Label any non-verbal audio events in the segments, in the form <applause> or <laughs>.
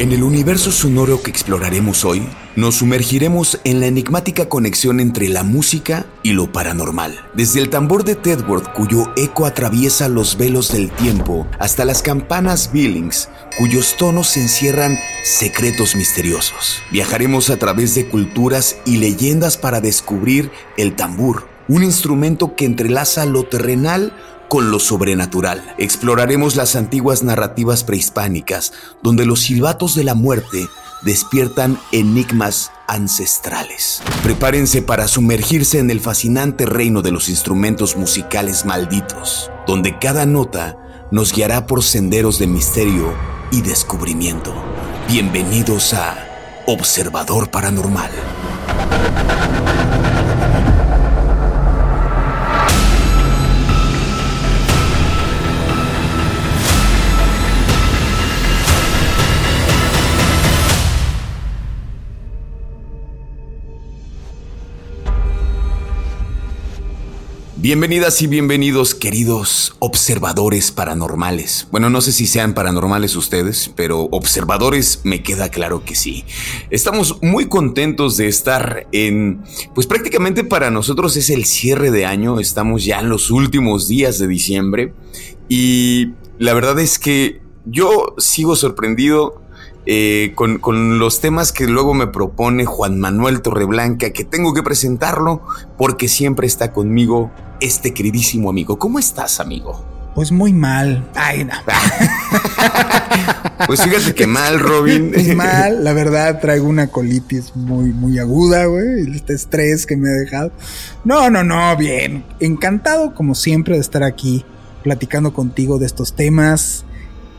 En el universo sonoro que exploraremos hoy, nos sumergiremos en la enigmática conexión entre la música y lo paranormal. Desde el tambor de Tedworth, cuyo eco atraviesa los velos del tiempo, hasta las campanas Billings, cuyos tonos encierran secretos misteriosos. Viajaremos a través de culturas y leyendas para descubrir el tambor, un instrumento que entrelaza lo terrenal con lo sobrenatural. Exploraremos las antiguas narrativas prehispánicas, donde los silbatos de la muerte despiertan enigmas ancestrales. Prepárense para sumergirse en el fascinante reino de los instrumentos musicales malditos, donde cada nota nos guiará por senderos de misterio y descubrimiento. Bienvenidos a Observador Paranormal. Bienvenidas y bienvenidos, queridos observadores paranormales. Bueno, no sé si sean paranormales ustedes, pero observadores me queda claro que sí. Estamos muy contentos de estar en, pues prácticamente para nosotros es el cierre de año, estamos ya en los últimos días de diciembre y la verdad es que yo sigo sorprendido eh, con, con, los temas que luego me propone Juan Manuel Torreblanca, que tengo que presentarlo porque siempre está conmigo este queridísimo amigo. ¿Cómo estás, amigo? Pues muy mal. Ay, no. <laughs> pues fíjate que mal, Robin. <laughs> Pues mal, la verdad, traigo una colitis muy, muy aguda, güey. Este estrés que me ha dejado. No, no, no, bien. Encantado, como siempre, de estar aquí platicando contigo de estos temas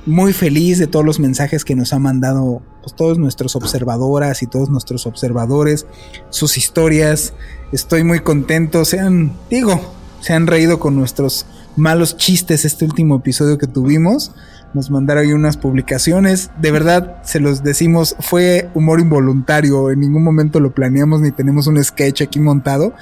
muy feliz de todos los mensajes que nos han mandado pues, todos nuestros observadoras y todos nuestros observadores, sus historias. Estoy muy contento. Sean, digo, se han reído con nuestros malos chistes este último episodio que tuvimos. Nos mandaron unas publicaciones. De verdad, se los decimos, fue humor involuntario. En ningún momento lo planeamos ni tenemos un sketch aquí montado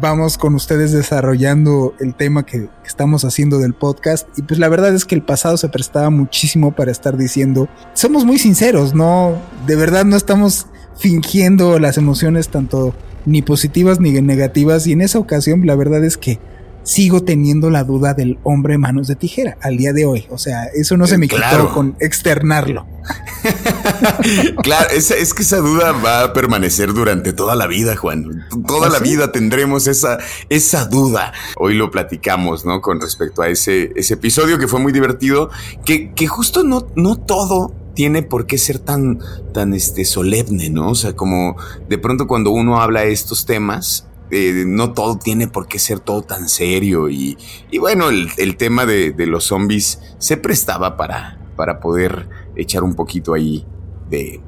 vamos con ustedes desarrollando el tema que, estamos haciendo del podcast. Y pues la verdad es que el pasado se prestaba muchísimo para estar diciendo, somos muy sinceros, no, de verdad no estamos fingiendo las emociones tanto ni positivas ni negativas. Y en esa ocasión la verdad es que sigo teniendo la duda del hombre manos de tijera al día de hoy. O sea, eso no se me quitó con externarlo. <laughs> claro, es, es, que esa duda va a permanecer durante toda la vida, Juan. Toda ¿Ah, la vida tendremos esa, esa duda. Hoy lo platicamos, ¿no? Con respecto a ese, ese episodio que fue muy divertido, que, que justo no, no todo tiene por qué ser tan, tan este, solemne, ¿no? O sea, como de pronto cuando uno habla de estos temas, eh, no todo tiene por qué ser todo tan serio y, bueno, el, tema de, los zombies se prestaba para, para poder echar un poquito ahí de,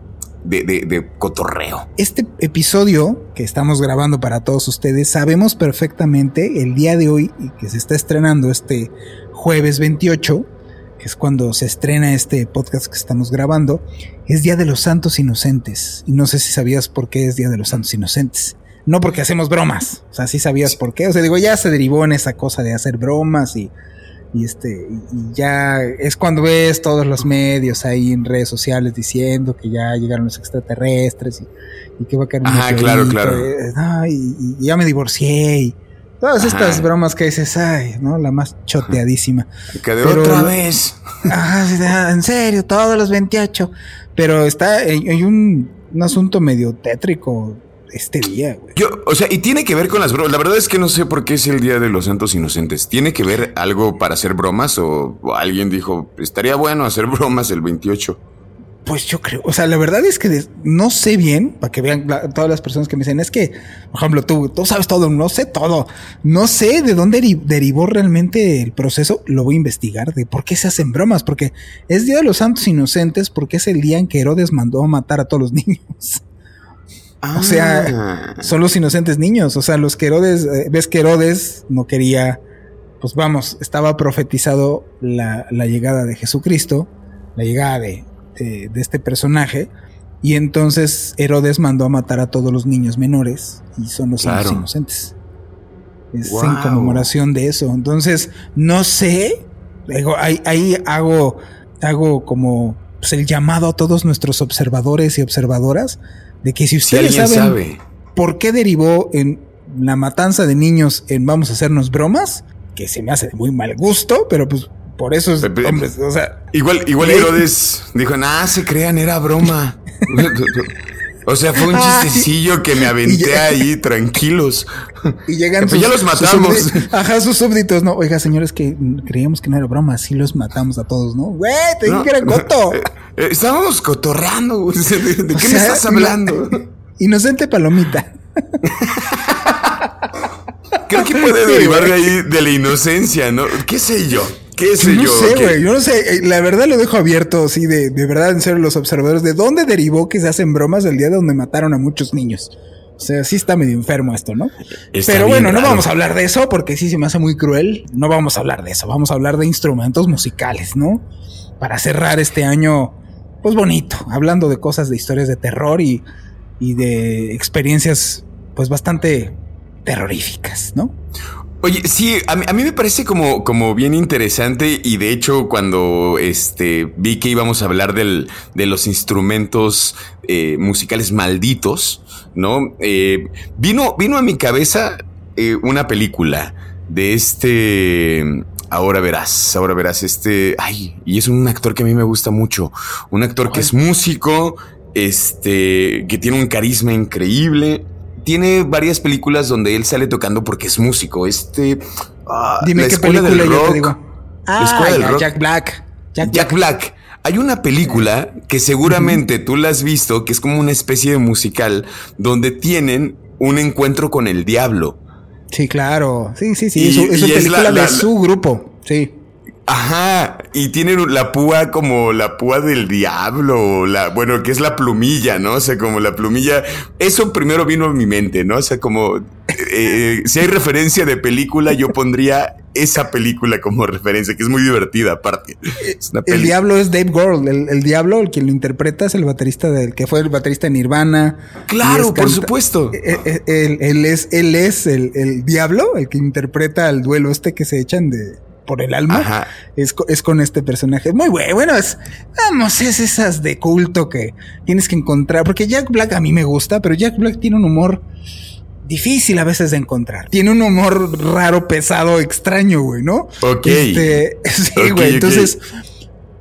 de, cotorreo. Este episodio que estamos grabando para todos ustedes, sabemos perfectamente el día de hoy que se está estrenando este jueves 28, que es cuando se estrena este podcast que estamos grabando, es Día de los Santos Inocentes. Y no sé si sabías por qué es Día de los Santos Inocentes no porque hacemos bromas. O sea, sí sabías por qué. O sea, digo, ya se derivó en esa cosa de hacer bromas y, y este, y ya es cuando ves todos los medios ahí en redes sociales diciendo que ya llegaron los extraterrestres y, que va a caer un Ajá, claro, claro. Eh, y, ya me divorcié y, Todas estas bromas que dices, ay, ¿no? La más choteadísima. Que de otra vez. Ah, en serio, todos los 28. Pero está, hay un, un asunto medio tétrico este día, güey. Yo, o sea, y tiene que ver con las bromas. La verdad es que no sé por qué es el Día de los Santos Inocentes. ¿Tiene que ver algo para hacer bromas o, alguien dijo, estaría bueno hacer <laughs> bromas el 28? Pues yo creo, o sea, la verdad es que no sé bien, para que vean todas las personas que me dicen, es que, por ejemplo, tú, tú sabes todo, no sé todo, no sé de dónde derivó realmente el proceso, lo voy a investigar, de por qué se hacen bromas, porque es Día de los Santos Inocentes, porque es el día en que Herodes mandó a matar a todos los <laughs> niños. O sea, ah. son los inocentes niños. O sea, los que Herodes, eh, ves que Herodes no quería, pues vamos, estaba profetizado la, llegada de Jesucristo, la llegada de, este personaje. Y entonces Herodes mandó a matar a todos los niños menores y son los inocentes. Es en conmemoración de eso. Entonces, no sé. Ahí, ahí hago, hago como pues, el llamado a todos nuestros observadores y observadoras de que si ustedes saben por qué derivó en la matanza de niños en vamos a hacernos bromas, que se me hace de muy mal gusto, pero pues por eso es, o sea, igual igual Herodes dijo, "Nah, se crean, era broma." <laughs> <laughs> O sea, fue un chistecillo que me aventé ahí tranquilos. Y llegan pues ya los matamos. ajá, sus súbditos, no. Oiga, señores, que creíamos que no era broma, sí los matamos a todos, ¿no? Güey, te dije que era coto. Eh, eh, estábamos cotorreando, <laughs> ¿De, qué me estás hablando? <laughs> Inocente palomita. <laughs> Creo que puede derivar de ahí de la inocencia, ¿no? ¿Qué sé yo? ¿Qué sé yo? No sé, güey. Yo no sé. Eh, la verdad lo dejo abierto, sí, de, de verdad, en serio, los observadores. ¿De dónde derivó que se hacen bromas el día de donde mataron a muchos niños? O sea, sí está medio enfermo esto, ¿no? Pero bueno, no vamos a hablar de eso porque sí se me hace muy cruel. No vamos a hablar de eso. Vamos a hablar de instrumentos musicales, ¿no? Para cerrar este año, pues bonito, hablando de cosas de historias de terror y, y de experiencias, pues bastante terroríficas, ¿no? Oye, sí, a mí, me parece como, como bien interesante y de hecho cuando este, vi que íbamos a hablar del, de los instrumentos eh, musicales malditos, ¿no? Eh, vino, vino a mi cabeza eh, una película de este... Ahora verás, ahora verás, este... Ay, y es un actor que a mí me gusta mucho. Un actor que es músico, este, que tiene un carisma increíble tiene varias películas donde él sale tocando porque es músico. Este. Ah, Dime qué película yo te digo. Ah, Jack Black. Jack, Black. Hay una película que seguramente tú la has visto, que es como una especie de musical, donde tienen un encuentro con el diablo. Sí, claro. Sí, sí, sí. es, una película de su grupo. Sí. Ajá, y tiene la púa como la púa del diablo, la, bueno, que es la plumilla, ¿no? O sea, como la plumilla, eso primero vino a mi mente, ¿no? O sea, como, eh, eh, si hay referencia de película, yo pondría esa película como referencia, que es muy divertida aparte. el diablo es Dave Grohl, el, diablo, el que lo interpreta es el baterista del que fue el baterista de Nirvana. Claro, por supuesto. Eh, él, es, él es el, el diablo, el que interpreta el duelo este que se echan de por el alma, es, es, con este personaje. Muy bueno, bueno, es, vamos, es esas de culto que tienes que encontrar, porque Jack Black a mí me gusta, pero Jack Black tiene un humor difícil a veces de encontrar. Tiene un humor raro, pesado, extraño, güey, ¿no? Ok. Este, <laughs> sí, güey, entonces...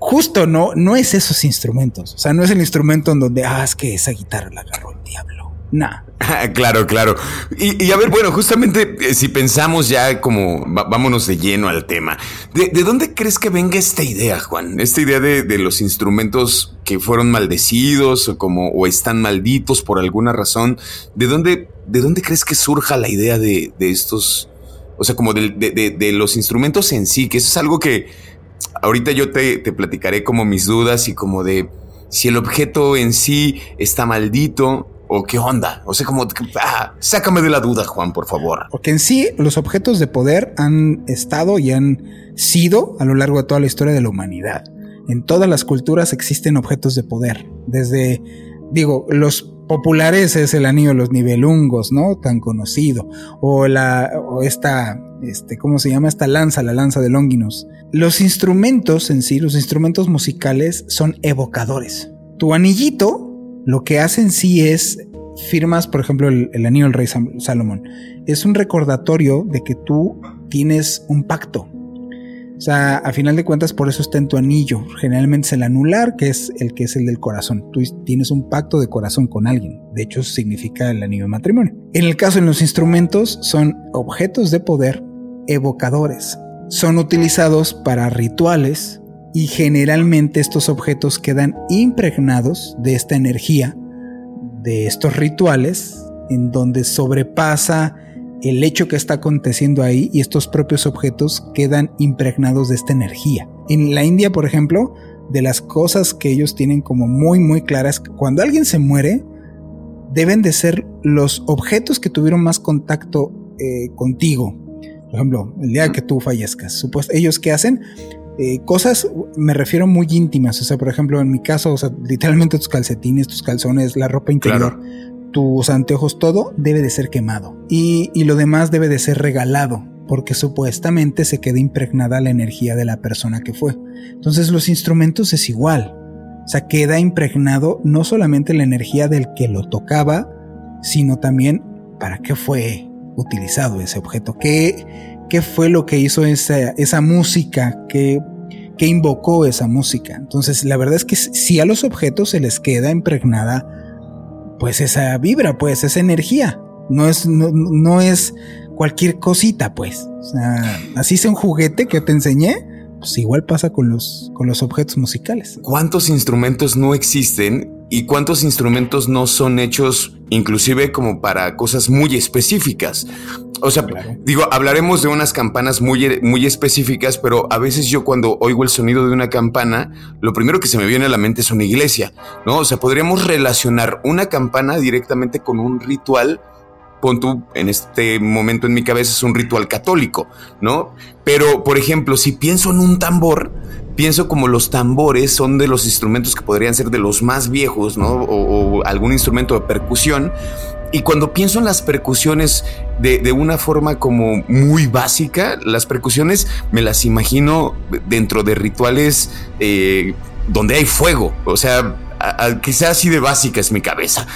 Justo no, no es esos instrumentos. O sea, no es el instrumento en donde, ah, es que esa guitarra la agarró el diablo. Nah. <laughs> claro, claro. Y, a ver, bueno, justamente eh, si pensamos ya como vámonos de lleno al tema, ¿de, dónde crees que venga esta idea, Juan? Esta idea de, los instrumentos que fueron maldecidos o como o están malditos por alguna razón. ¿De dónde, de dónde crees que surja la idea de, estos, o sea, como de, los instrumentos en sí? Que eso es algo que ahorita yo te, te platicaré como mis dudas y como de si el objeto en sí está maldito ¿O qué onda? O sea, como, ah, sácame de la duda, Juan, por favor. Porque en sí, los objetos de poder han estado y han sido a lo largo de toda la historia de la humanidad. En todas las culturas existen objetos de poder. Desde, digo, los populares es el anillo de los nivelungos, ¿no? Tan conocido. O la, o esta, este, ¿cómo se llama? Esta lanza, la lanza de Longinus. Los instrumentos en sí, los instrumentos musicales son evocadores. Tu anillito lo que hacen sí es firmas, por ejemplo, el, anillo del rey Salomón, es un recordatorio de que tú tienes un pacto. O sea, a final de cuentas, por eso está en tu anillo. Generalmente es el anular, que es el que es el del corazón. Tú tienes un pacto de corazón con alguien. De hecho, significa el anillo de matrimonio. En el caso de los instrumentos, son objetos de poder evocadores. Son utilizados para rituales y generalmente estos objetos quedan impregnados de esta energía de estos rituales en donde sobrepasa el hecho que está aconteciendo ahí y estos propios objetos quedan impregnados de esta energía. En la India, por ejemplo, de las cosas que ellos tienen como muy muy claras, cuando alguien se muere, deben de ser los objetos que tuvieron más contacto eh, contigo. Por ejemplo, el día que tú fallezcas. Supuesto, ellos qué hacen? Eh, cosas, me refiero muy íntimas. O sea, por ejemplo, en mi caso, o sea, literalmente tus calcetines, tus calzones, la ropa interior, tus anteojos, todo debe de ser quemado. Y, y lo demás debe de ser regalado, porque supuestamente se queda impregnada la energía de la persona que fue. Entonces, los instrumentos es igual. O sea, queda impregnado no solamente la energía del que lo tocaba, sino también para qué fue utilizado ese objeto, qué, qué fue lo que hizo esa, esa música, qué, qué invocó esa música. Entonces, la verdad es que si a los objetos se les queda impregnada, pues esa vibra, pues esa energía. No es, no, es cualquier cosita, pues. O sea, así sea un juguete que te enseñé, pues igual pasa con los, con los objetos musicales. ¿Cuántos instrumentos no existen y cuántos instrumentos no son hechos inclusive como para cosas muy específicas? O sea, digo, hablaremos de unas campanas muy, muy específicas, pero a veces yo cuando oigo el sonido de una campana, lo primero que se me viene a la mente es una iglesia, ¿no? O sea, podríamos relacionar una campana directamente con un ritual pon tú, en este momento en mi cabeza es un ritual católico, ¿no? Pero, por ejemplo, si pienso en un tambor, pienso como los tambores son de los instrumentos que podrían ser de los más viejos, ¿no? O, algún instrumento de percusión. Y cuando pienso en las percusiones de, una forma como muy básica, las percusiones me las imagino dentro de rituales eh, donde hay fuego. O sea, quizás así de básica es mi cabeza.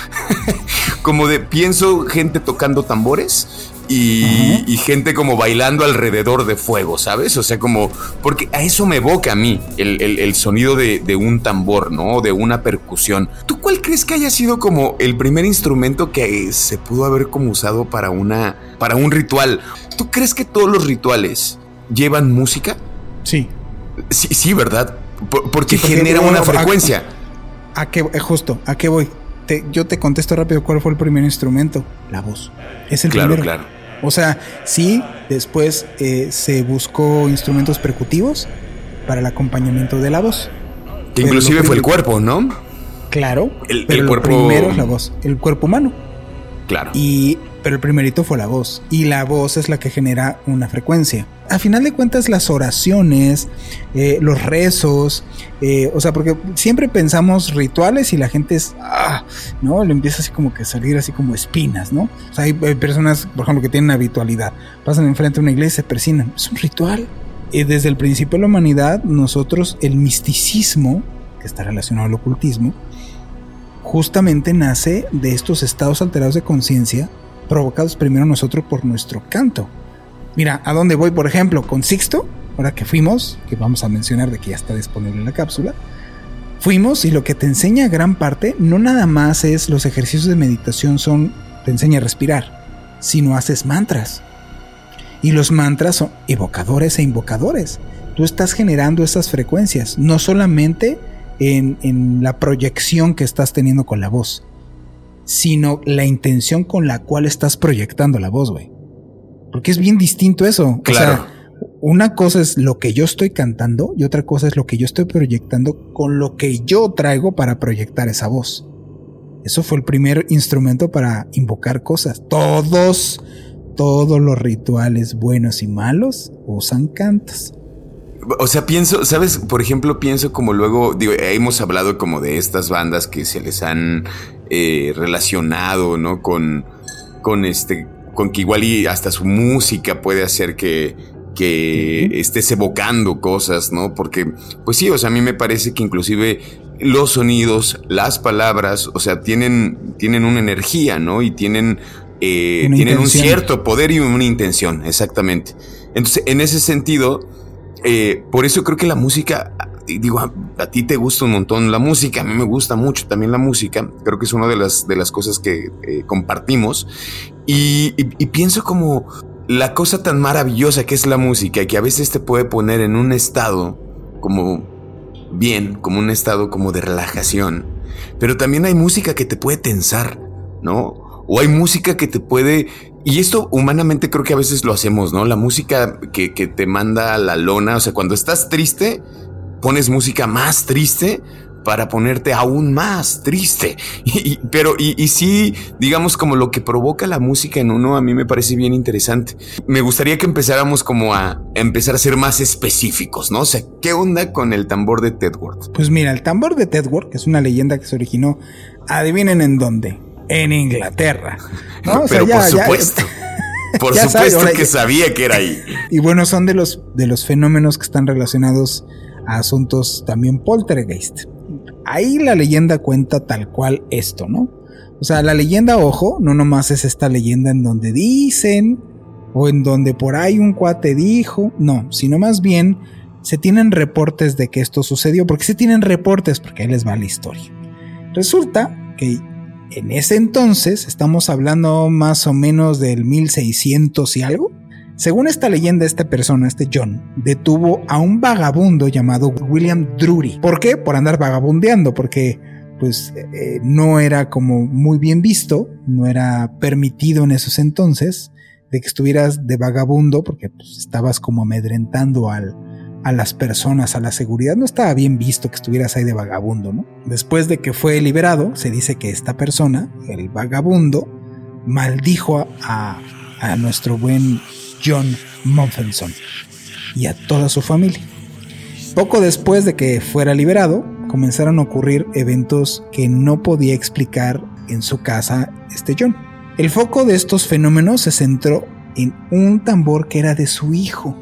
<laughs> como de pienso gente tocando tambores y, gente como bailando alrededor de fuego, ¿sabes? O sea, como, porque a eso me evoca a mí el, sonido de, un tambor, ¿no? De una percusión. ¿Tú cuál crees que haya sido como el primer instrumento que se pudo haber como usado para una, para un ritual? ¿Tú crees que todos los rituales llevan música? Sí. Sí, sí, ¿verdad? porque, genera una frecuencia. A, qué, eh, justo, ¿a qué voy? yo te contesto rápido cuál fue el primer instrumento. La voz. Es el claro, primero. Claro. O sea, sí, después eh, se buscó instrumentos percutivos para el acompañamiento de la voz. inclusive fue el cuerpo, ¿no? Claro. El, pero cuerpo. primero es la voz. El cuerpo humano. Claro. Y, pero el primerito fue la voz. Y la voz es la que genera una frecuencia. A final de cuentas, las oraciones, eh, los rezos, eh, o sea, porque siempre pensamos rituales y la gente es, ah, ¿no? Le empieza así como que salir así como espinas, ¿no? O sea, hay, personas, por ejemplo, que tienen habitualidad, pasan enfrente de una iglesia y se persinan. Es un ritual. Y desde el principio de la humanidad, nosotros, el misticismo, que está relacionado al ocultismo, justamente nace de estos estados alterados de conciencia provocados primero nosotros por nuestro canto. Mira, ¿a dónde voy, por ejemplo? Con Sixto, ahora que fuimos, que vamos a mencionar de que ya está disponible en la cápsula, fuimos y lo que te enseña gran parte no nada más es los ejercicios de meditación son, te enseña a respirar, sino haces mantras. Y los mantras son evocadores e invocadores. Tú estás generando esas frecuencias, no solamente en, la proyección que estás teniendo con la voz, sino la intención con la cual estás proyectando la voz, güey. Porque es bien distinto eso. Claro. una cosa es lo que yo estoy cantando y otra cosa es lo que yo estoy proyectando con lo que yo traigo para proyectar esa voz. Eso fue el primer instrumento para invocar cosas. Todos, todos los rituales buenos y malos usan cantos. O sea, pienso, ¿sabes? Por ejemplo, pienso como luego, digo, hemos hablado como de estas bandas que se les han eh, relacionado, ¿no? Con, con este, con que igual y hasta su música puede hacer que, que estés evocando cosas, ¿no? Porque, pues sí, o sea, a mí me parece que inclusive los sonidos, las palabras, o sea, tienen, tienen una energía, ¿no? Y tienen, eh, tienen un cierto poder y una intención, exactamente. Entonces, en ese sentido, eh, por eso creo que la música, digo, a, ti te gusta un montón la música, a mí me gusta mucho también la música, creo que es una de las, de las cosas que eh, compartimos. Y, y pienso como la cosa tan maravillosa que es la música, que a veces te puede poner en un estado como bien, como un estado como de relajación. Pero también hay música que te puede tensar, ¿no? O hay música que te puede... Y esto humanamente creo que a veces lo hacemos, ¿no? La música que, que te manda a la lona, o sea, cuando estás triste, pones música más triste para ponerte aún más triste. <laughs> Pero, y, sí, digamos como lo que provoca la música en uno, a mí me parece bien interesante. Me gustaría que empezáramos como a empezar a ser más específicos, ¿no? O sea, ¿qué onda con el tambor de Tedworth? Pues mira, el tambor de Tedworth es una leyenda que se originó, adivinen en dónde, en Inglaterra. ¿no? pero por supuesto. <laughs> Por supuesto que sabía que era ahí. Y bueno, son de los, de los fenómenos que están relacionados a asuntos también poltergeist. Ahí la leyenda cuenta tal cual esto, ¿no? O sea, la leyenda, ojo, no nomás es esta leyenda en donde dicen o en donde por ahí un cuate dijo, no, sino más bien se tienen reportes de que esto sucedió. ¿Por qué se tienen reportes? Porque ahí les va la historia. Resulta que en ese entonces, estamos hablando más o menos del 1600 y algo, según esta leyenda, esta persona, este John, detuvo a un vagabundo llamado William Drury. ¿Por qué? Por andar vagabundeando, porque pues eh, no era como muy bien visto, no era permitido en esos entonces de que estuvieras de vagabundo, porque pues, estabas como amedrentando al, a las personas, a la seguridad, no estaba bien visto que estuvieras ahí de vagabundo, ¿no? Después de que fue liberado, se dice que esta persona, el vagabundo, maldijo a, a nuestro buen John Mumfenson y a toda su familia. Poco después de que fuera liberado, comenzaron a ocurrir eventos que no podía explicar en su casa este John. El foco de estos fenómenos se centró en un tambor que era de su hijo.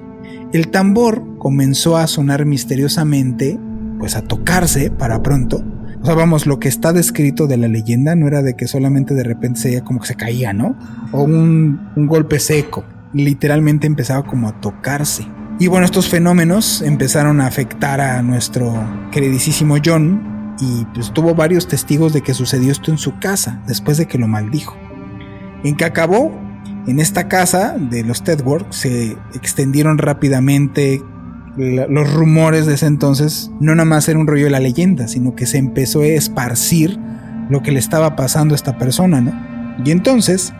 El tambor comenzó a sonar misteriosamente, pues a tocarse para pronto. O lo que está descrito de la leyenda no era de que solamente de repente se como que se caía, ¿no? O un, un golpe seco literalmente empezaba como a tocarse. Y bueno, estos fenómenos empezaron a afectar a nuestro queridísimo John y pues tuvo varios testigos de que sucedió esto en su casa después de que lo maldijo. En que acabó, en esta casa de los Tedworth se extendieron rápidamente los rumores de ese entonces. No nada más era un rollo de la leyenda, sino que se empezó a esparcir lo que le estaba pasando a esta persona, ¿no? Y entonces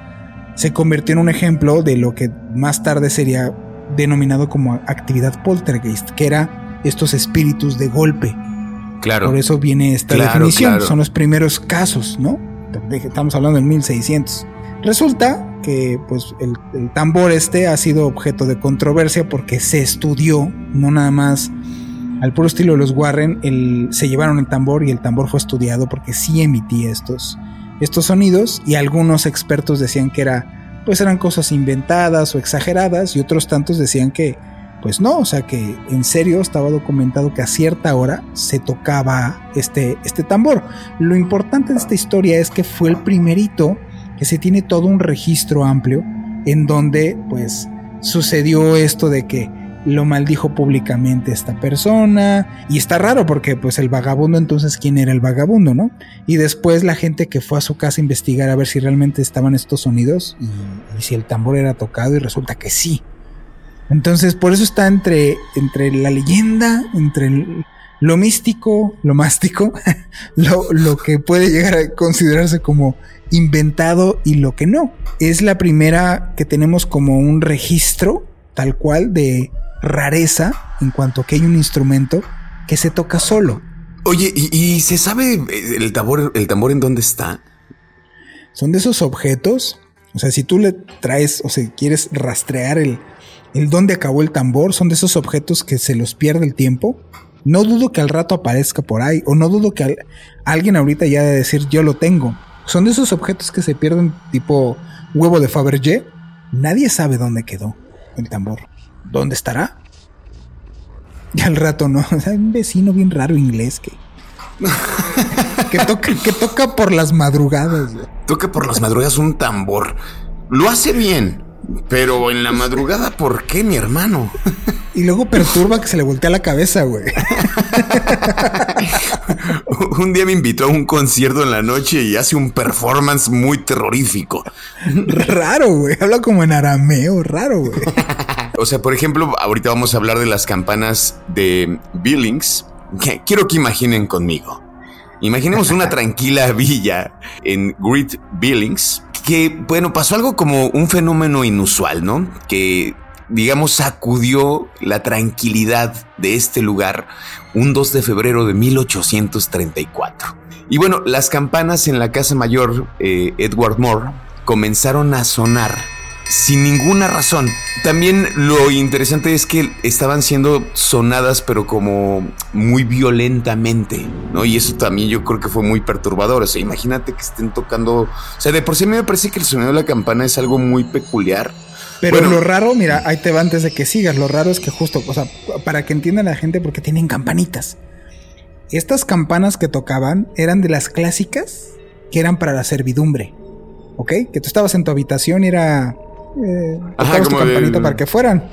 se convirtió en un ejemplo de lo que más tarde sería denominado como actividad poltergeist, que era estos espíritus de golpe. Claro. Por eso viene esta definición. Son los primeros casos, ¿no? Estamos hablando del 1600. Resulta que pues el, tambor este ha sido objeto de controversia porque se estudió, no nada más al puro estilo de los Warren, se llevaron el tambor y el tambor fue estudiado porque sí emitía estos, estos sonidos y algunos expertos decían que era pues eran cosas inventadas o exageradas y otros tantos decían que pues no, o sea que en serio estaba documentado que a cierta hora se tocaba este, este tambor. Lo importante de esta historia es que fue el primerito que se tiene todo un registro amplio en donde pues sucedió esto de que lo maldijo públicamente esta persona y está raro porque pues el vagabundo entonces quién era el vagabundo, ¿no? Y después la gente que fue a su casa a investigar a ver si realmente estaban estos sonidos y, si el tambor era tocado y resulta que sí. Entonces por eso está entre, entre la leyenda, entre lo místico, lo mástico, <laughs> lo, lo que puede llegar a considerarse como inventado y lo que no. Es la primera que tenemos como un registro tal cual de rareza en cuanto a que hay un instrumento que se toca solo. Oye, ¿y, se sabe eh, el tambor, el tambor en dónde está? Son de esos objetos. O sea, si tú le traes o si quieres rastrear el, el dónde acabó el tambor, son de esos objetos que se los pierde el tiempo. No dudo que al rato aparezca por ahí, o no dudo que alguien ahorita ya de decir yo lo tengo. Son de esos objetos que se pierden tipo huevo de Fabergé. Nadie sabe dónde quedó el tambor. ¿Dónde estará? Y al rato no, <laughs> un vecino bien raro inglés que que, toca, que toca por las madrugadas. Toca por las madrugadas un tambor. Lo hace bien. Pero en la madrugada, ¿por qué, mi hermano? <laughs> Y luego perturba que se le voltea la cabeza, güey. <laughs> un día me invitó a un concierto en la noche y hace un performance muy terrorífico. <laughs> Raro, güey. Habla como en arameo, raro, güey. o sea, por ejemplo, ahorita vamos a hablar de las campanas de Billings. quiero que imaginen conmigo. Imaginemos una <laughs> tranquila villa en Great Billings que, bueno, pasó algo como un fenómeno inusual, ¿no? Que, digamos, sacudió la tranquilidad de este lugar un 2 de febrero de 1834. Y bueno, las campanas en la Casa Mayor eh, Edward Moore comenzaron a sonar sin ninguna razón. También lo interesante es que estaban siendo sonadas, pero como muy violentamente, ¿no? Y eso también yo creo que fue muy perturbador. O sea, imagínate que estén tocando. O sea, de por sí a mí me parece que el sonido de la campana es algo muy peculiar. Pero lo raro, mira, ahí te va antes de que sigas. Lo raro es que justo, o sea, para que entiendan la gente, porque tienen campanitas. Estas campanas que tocaban eran de las clásicas que eran para la servidumbre. ¿Ok? Que tú estabas en tu habitación y era eh, tu campanita para que fueran.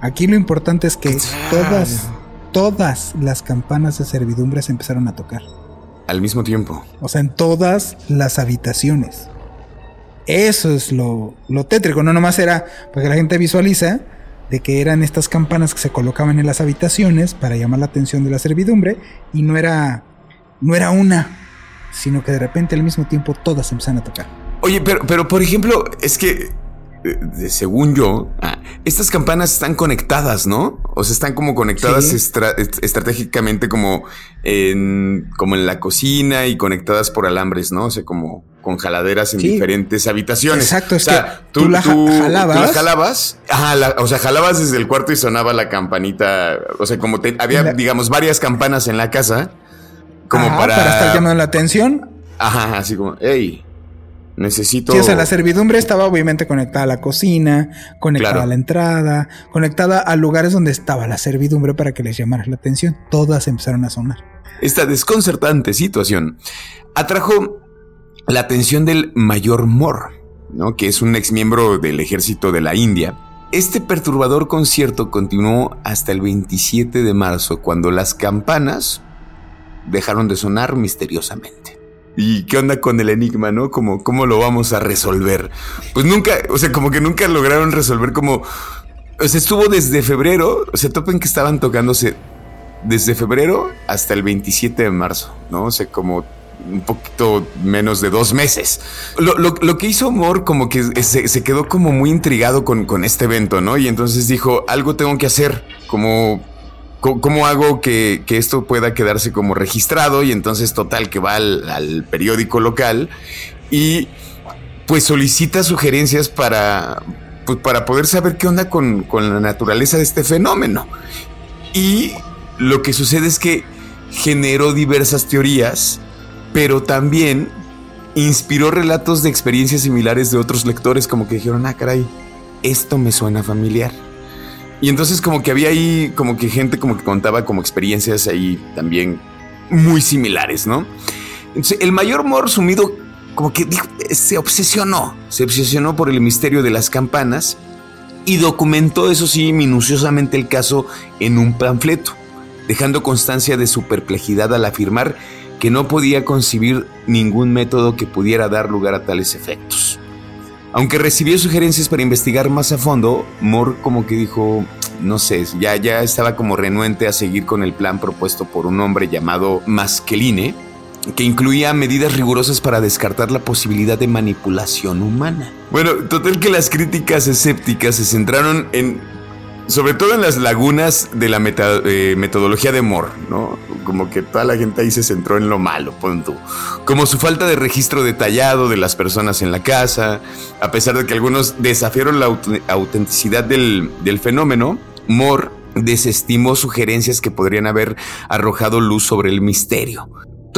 Aquí lo importante es que todas, todas las campanas de servidumbre se empezaron a tocar. Al mismo tiempo. O sea, en todas las habitaciones. Eso es lo, lo tétrico. No nomás era para que la gente visualiza de que eran estas campanas que se colocaban en las habitaciones para llamar la atención de la servidumbre y no era no era una, sino que de repente al mismo tiempo todas empezaron a tocar. Oye, pero, pero por ejemplo, es que según yo, ah, estas campanas están conectadas, ¿no? O sea, están como conectadas estratégicamente como en, como en la cocina y conectadas por alambres, ¿no? O sea, como con jaladeras en diferentes habitaciones. Exacto, o sea, tú, la jalabas. jalabas. o sea, jalabas desde el cuarto y sonaba la campanita. O sea, como había, digamos, varias campanas en la casa. Como para... para estar llamando la atención. Ajá, así como, hey, Necesito. Sí, o sea, la servidumbre estaba obviamente conectada a la cocina, conectada a la entrada, conectada a lugares donde estaba la servidumbre para que les llamara la atención. Todas empezaron a sonar. Esta desconcertante situación atrajo la atención del mayor Moore, ¿no? que es un ex miembro del ejército de la India. Este perturbador concierto continuó hasta el 27 de marzo, cuando las campanas dejaron de sonar misteriosamente. ¿Y qué onda con el enigma, no? Como, ¿Cómo lo vamos a resolver? Pues nunca, o sea, como que nunca lograron resolver como... O sea, estuvo desde febrero, o sea, topen que estaban tocándose desde febrero hasta el 27 de marzo, ¿no? O sea, como un poquito menos de dos meses. Lo, que hizo Moore como que se, quedó como muy intrigado con, con, este evento, ¿no? Y entonces dijo, algo tengo que hacer, como ¿Cómo hago que, esto pueda quedarse como registrado? Y entonces, total, que va al, periódico local y pues solicita sugerencias para, pues, para poder saber qué onda con, con la naturaleza de este fenómeno. Y lo que sucede es que generó diversas teorías, pero también inspiró relatos de experiencias similares de otros lectores, como que dijeron, ah, caray, esto me suena familiar. Y entonces como que había ahí como que gente como que contaba como experiencias ahí también muy similares, ¿no? Entonces el mayor Moore sumido como que se obsesionó, se obsesionó por el misterio de las campanas y documentó eso sí minuciosamente el caso en un panfleto, dejando constancia de su perplejidad al afirmar que no podía concebir ningún método que pudiera dar lugar a tales efectos. Aunque recibió sugerencias para investigar más a fondo, Moore como que dijo, no sé, ya, ya estaba como renuente a seguir con el plan propuesto por un hombre llamado Maskeline, que incluía medidas rigurosas para descartar la posibilidad de manipulación humana. Bueno, total que las críticas escépticas se centraron en sobre todo en las lagunas de la eh, metodología de Moore, ¿no? Como que toda la gente ahí se centró en lo malo, punto. Como su falta de registro detallado de las personas en la casa, a pesar de que algunos desafiaron la autenticidad del, del fenómeno, Moore desestimó sugerencias que podrían haber arrojado luz sobre el misterio.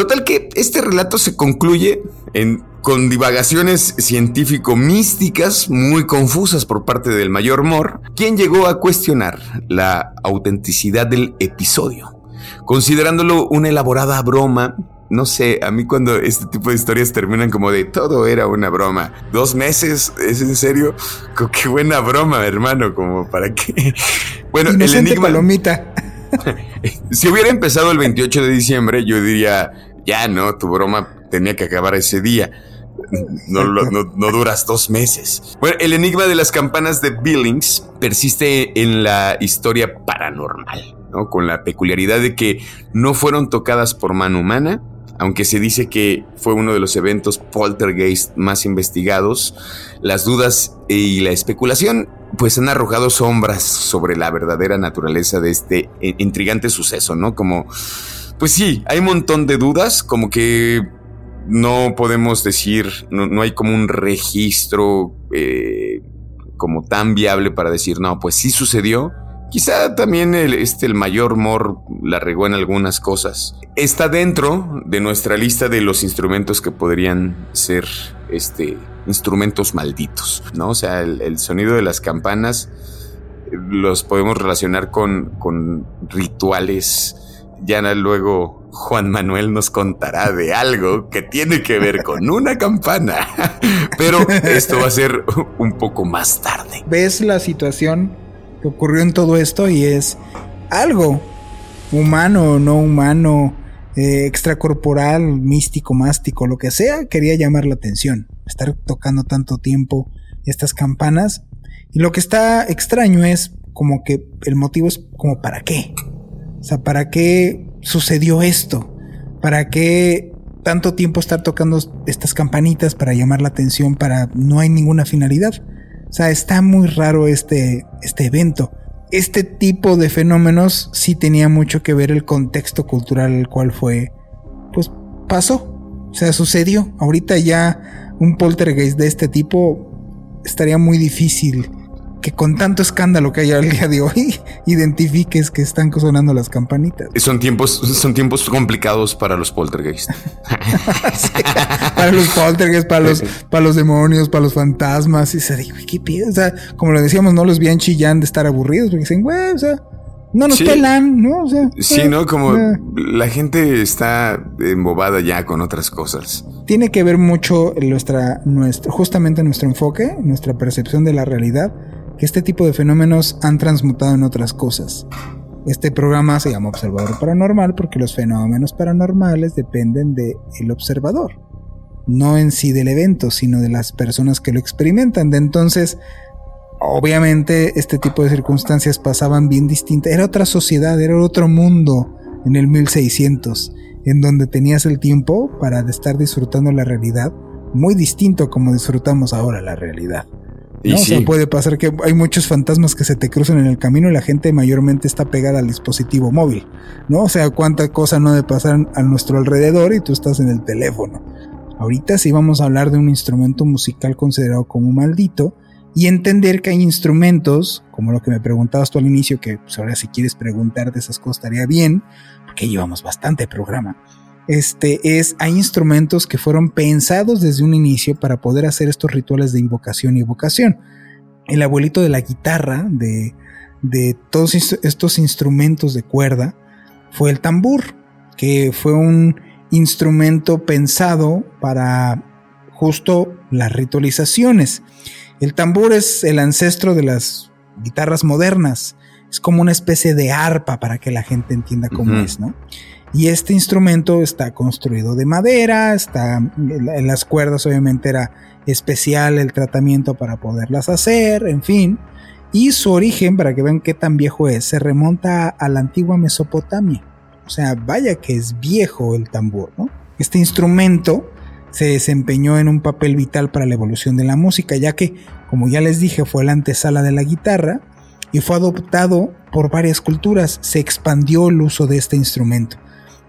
Total que este relato se concluye en, con divagaciones científico-místicas muy confusas por parte del mayor Moore, quien llegó a cuestionar la autenticidad del episodio. considerándolo una elaborada broma. No sé, a mí cuando este tipo de historias terminan como de todo era una broma. Dos meses, ¿es en serio? Qué buena broma, hermano, como para qué. <laughs> Bueno, el enigma. Palomita. <laughs> si hubiera empezado el 28 de diciembre, yo diría, ya no, tu broma tenía que acabar ese día. No, no, duras dos meses. Bueno, el enigma de las campanas de Billings persiste en la historia paranormal, ¿no? Con la peculiaridad de que no fueron tocadas por mano humana, aunque se dice que fue uno de los eventos poltergeist más investigados, las dudas y la especulación pues han arrojado sombras sobre la verdadera naturaleza de este intrigante suceso, ¿no? Como, pues sí, hay un montón de dudas, como que no podemos decir, no, hay como un registro eh, como tan viable para decir, no, pues sí sucedió. Quizá también el, este, el mayor Mor la regó en algunas cosas. Está dentro de nuestra lista de los instrumentos que podrían ser este, instrumentos malditos, ¿no? O sea, el, sonido de las campanas eh, los podemos relacionar con, con rituales. Ya luego Juan Manuel nos contará de algo que tiene que ver con una campana. <laughs> Pero esto va a ser un poco más tarde. Ves la situación que ocurrió en todo esto y es algo humano no humano, eh, extracorporal, místico, mástico, lo que sea, quería llamar la atención. Estar tocando tanto tiempo estas campanas. Y lo que está extraño es como que el motivo es como para qué. O sea, ¿para qué sucedió esto? ¿Para qué tanto tiempo estar tocando estas campanitas para llamar la atención para no hay ninguna finalidad? O sea, está muy raro este, este evento. Este tipo de fenómenos sí tenía mucho que ver el contexto cultural el cual fue, pues pasó. O sea, sucedió. Ahorita ya un poltergeist de este tipo estaría muy difícil que con tanto escándalo que hay al día de hoy, <laughs> identifiques que están sonando las campanitas. Son tiempos, son tiempos complicados para los poltergeists. <laughs> para los poltergeists, para los, para los demonios, para los fantasmas. Y se dijo, ¿qué sea, como lo decíamos, no los vean chillando de estar aburridos, porque dicen, güey, o sea, no nos pelan, ¿no? O sea, sí, ¿no? Como la gente está embobada ya con otras cosas. Tiene que ver mucho nuestra, nuestro, justamente nuestro enfoque, nuestra percepción de la realidad este tipo de fenómenos han transmutado en otras cosas. Este programa se llama Observador Paranormal porque los fenómenos paranormales dependen del el observador, no en sí del evento, sino de las personas que lo experimentan. De entonces, obviamente, este tipo de circunstancias pasaban bien distintas. Era otra sociedad, era otro mundo en el 1600, en donde tenías el tiempo para estar disfrutando la realidad, muy distinto como disfrutamos ahora la realidad. ¿No? O sea, puede pasar que hay muchos fantasmas que se te cruzan en el camino y la gente mayormente está pegada al dispositivo móvil, ¿no? O sea, cuánta cosa no de pasar a nuestro alrededor y tú estás en el teléfono. Ahorita sí vamos a hablar de un instrumento musical considerado como maldito y entender que hay instrumentos, como lo que me preguntabas tú al inicio, que pues ahora si quieres preguntar de esas cosas estaría bien, porque llevamos bastante programa este es, hay instrumentos que fueron pensados desde un inicio para poder hacer estos rituales de invocación y evocación. El abuelito de la guitarra, de, de todos estos instrumentos de cuerda, fue el tambor, que fue un instrumento pensado para justo las ritualizaciones. El tambor es el ancestro de las guitarras modernas. Es como una especie de arpa para que la gente entienda cómo es, ¿no? Y este instrumento está construido de madera, está las cuerdas obviamente era especial el tratamiento para poderlas hacer, en fin. Y su origen, para que vean qué tan viejo es, se remonta a la antigua Mesopotamia. O sea, vaya que es viejo el tambor, ¿no? Este instrumento se desempeñó en un papel vital para la evolución de la música, ya que, como ya les dije, fue la antesala de la guitarra y fue adoptado por varias culturas. Se expandió el uso de este instrumento.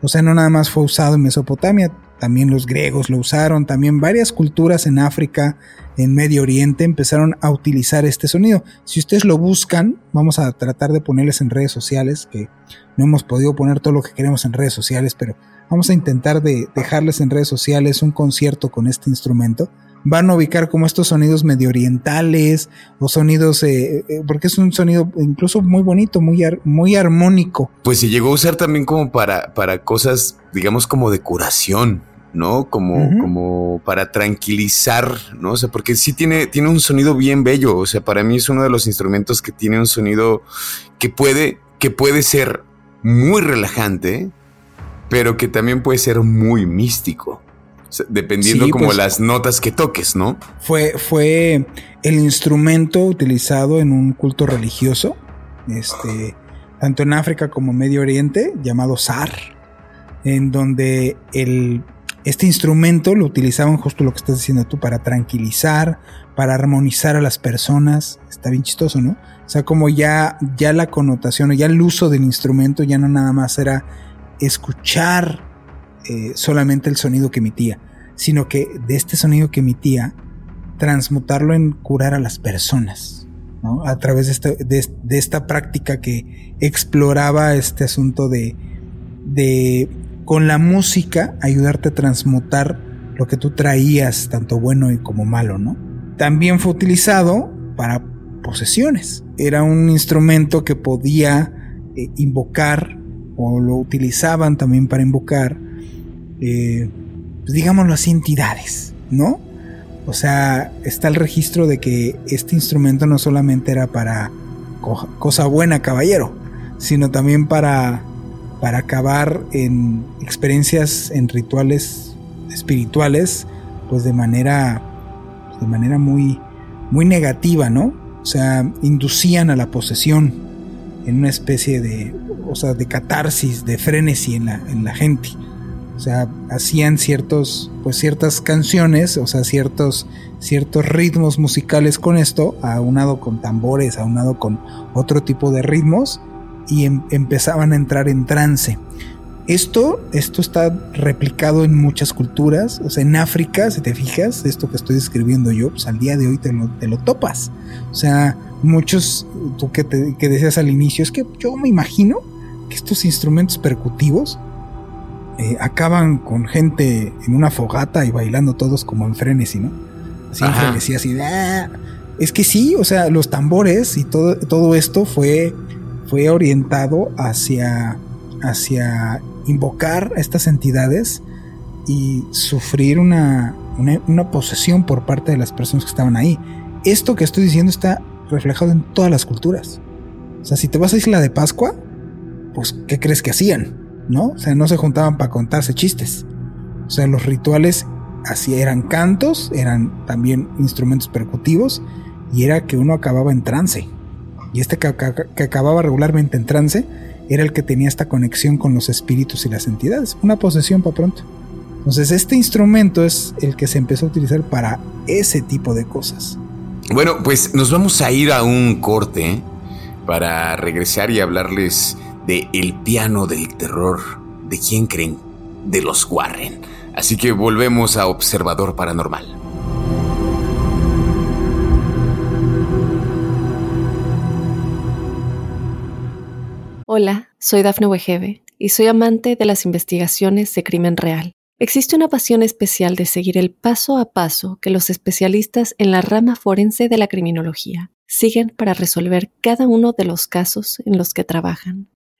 O sea, no nada más fue usado en Mesopotamia, también los griegos lo usaron, también varias culturas en África, en Medio Oriente empezaron a utilizar este sonido. Si ustedes lo buscan, vamos a tratar de ponerles en redes sociales, que no hemos podido poner todo lo que queremos en redes sociales, pero vamos a intentar de dejarles en redes sociales un concierto con este instrumento van a ubicar como estos sonidos medio orientales o sonidos, eh, eh, porque es un sonido incluso muy bonito, muy, muy armónico. Pues se llegó a usar también como para, para cosas, digamos, como de curación. ¿no? Como, como para tranquilizar, ¿no? O sea, porque sí tiene, tiene un sonido bien bello. O sea, para mí es uno de los instrumentos que tiene un sonido que puede, que puede ser muy relajante, pero que también puede ser muy místico dependiendo como pues, las notas que toques, ¿no? Fue, fue el instrumento utilizado en un culto religioso, este, tanto en África como Medio Oriente, llamado Sar, en donde el, este instrumento lo utilizaban justo lo que estás diciendo tú, para tranquilizar, para armonizar a las personas. Está bien chistoso, ¿no? O sea, como ya, ya la connotación, ya el uso del instrumento ya no nada más era escuchar eh, solamente el sonido que emitía, sino que de este sonido que emitía, transmutarlo en curar a las personas, a través de esta, práctica que exploraba este asunto de, de, con la música, ayudarte a transmutar lo que tú traías, tanto bueno y como malo, ¿no? También fue utilizado para posesiones. Era un instrumento que podía eh, invocar o lo utilizaban también para invocar eh, pues digámoslo así, entidades, ¿no? O sea, está el registro de que este instrumento no solamente era para cosa buena, caballero, sino también para, para acabar en experiencias, en rituales espirituales, pues de manera, de manera muy, muy negativa, ¿no? O sea, inducían a la posesión en una especie de, o sea, de catarsis, de frenesí en la, en la gente. O sea, hacían ciertos, pues ciertas canciones, o sea, ciertos, ciertos ritmos musicales con esto, aunado con tambores, aunado con otro tipo de ritmos, y em, empezaban a entrar en trance. Esto, esto está replicado en muchas culturas, o sea, en África, si te fijas, esto que estoy describiendo yo, pues al día de hoy te lo, te lo topas. O sea, muchos, tú que, te, que decías al inicio, es que yo me imagino que estos instrumentos percutivos, eh, acaban con gente en una fogata y bailando todos como en frenesí, ¿no? Así en frenesí, así de... Ah". Es que sí, o sea, los tambores y todo, todo esto fue, fue orientado hacia, hacia invocar a estas entidades y sufrir una, una, una posesión por parte de las personas que estaban ahí. Esto que estoy diciendo está reflejado en todas las culturas. O sea, si te vas a Isla de Pascua, pues, ¿qué crees que hacían? ¿No? O sea, no se juntaban para contarse chistes. O sea, los rituales así eran cantos, eran también instrumentos percutivos y era que uno acababa en trance. Y este que, acababa regularmente en trance era el que tenía esta conexión con los espíritus y las entidades. Una posesión para pronto. Entonces este instrumento es el que se empezó a utilizar para ese tipo de cosas. Bueno, pues nos vamos a ir a un corte para regresar y hablarles de El piano del terror. ¿De quién creen? De los Warren. Así que volvemos a Observador Paranormal. Hola, soy Dafne Wegebe y soy amante de las investigaciones de crimen real. Existe una pasión especial de seguir el paso a paso que los especialistas en la rama forense de la criminología siguen para resolver cada uno de los casos en los que trabajan.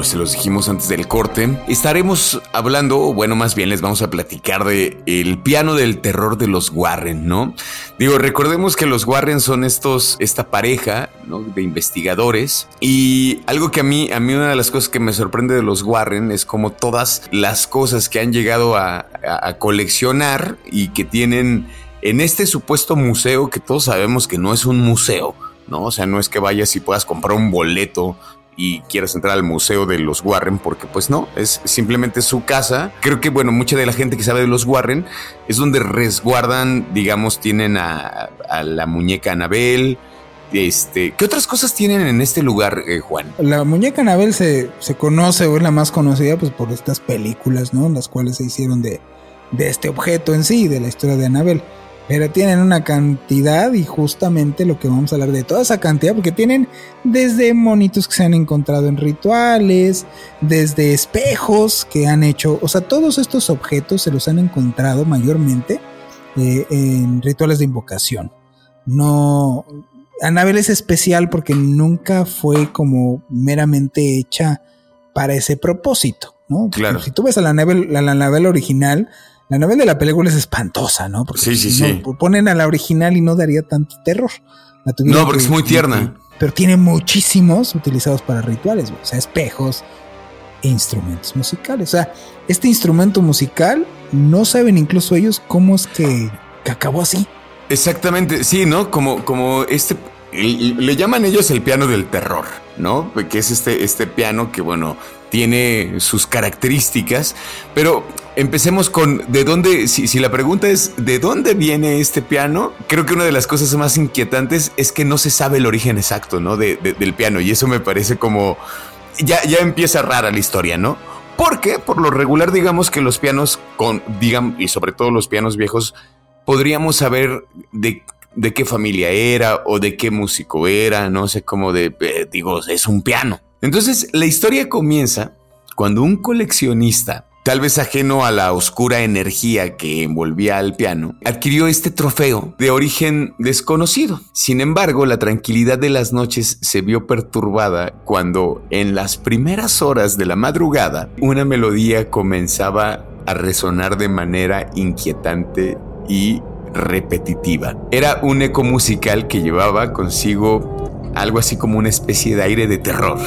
Como se los dijimos antes del corte, estaremos hablando, bueno, más bien les vamos a platicar de el piano del terror de los Warren, ¿no? Digo, recordemos que los Warren son estos, esta pareja. De investigadores y algo que a mí, a mí una de las cosas que me sorprende de los Warren es como todas las cosas que han llegado a coleccionar y que tienen en este supuesto museo que todos sabemos que no es un museo, ¿no? O sea, no es que vayas y puedas comprar un boleto y quieras entrar al museo de los Warren, porque pues no, es simplemente su casa. Creo que, bueno, mucha de la gente que sabe de los Warren es donde resguardan, digamos, tienen a, la muñeca Anabel, Este, ¿qué otras cosas tienen en este lugar, eh, Juan? La muñeca Anabel se, se conoce o es la más conocida pues por estas películas, ¿no? Las cuales se hicieron de, de este objeto en sí, de la historia de Anabel. Pero tienen una cantidad y justamente lo que vamos a hablar de toda esa cantidad, porque tienen desde monitos que se han encontrado en rituales, desde espejos que han hecho, o sea, todos estos objetos se los han encontrado mayormente eh, en rituales de invocación. No, Anabel es especial porque nunca fue como meramente hecha para ese propósito, ¿no? Claro. Si tú ves a la Anabel, la, la Anabel original, la novela de la película es espantosa, ¿no? Porque sí, sí, no, sí. Ponen a la original y no daría tanto terror. no, porque que, es muy tierna. pero tiene muchísimos utilizados para rituales, o sea, espejos e instrumentos musicales. O sea, este instrumento musical no saben incluso ellos cómo es que, que acabó así. Exactamente, sí, ¿no? Como, como este, le llaman ellos el piano del terror, ¿no? Que es este, este piano que, bueno, tiene sus características, pero empecemos con de dónde, si, la pregunta es de dónde viene este piano, creo que una de las cosas más inquietantes es que no se sabe el origen exacto, ¿no? De, de, del piano y eso me parece como, ya, ya empieza rara la historia, ¿no? Porque por lo regular digamos que los pianos con, digan, y sobre todo los pianos viejos, podríamos saber de de qué familia era o de qué músico era, no sé cómo de, eh, digo, es un piano. Entonces la historia comienza cuando un coleccionista, tal vez ajeno a la oscura energía que envolvía al piano, adquirió este trofeo de origen desconocido. Sin embargo, la tranquilidad de las noches se vio perturbada cuando en las primeras horas de la madrugada una melodía comenzaba a resonar de manera inquietante y repetitiva. Era un eco musical que llevaba consigo algo así como una especie de aire de terror.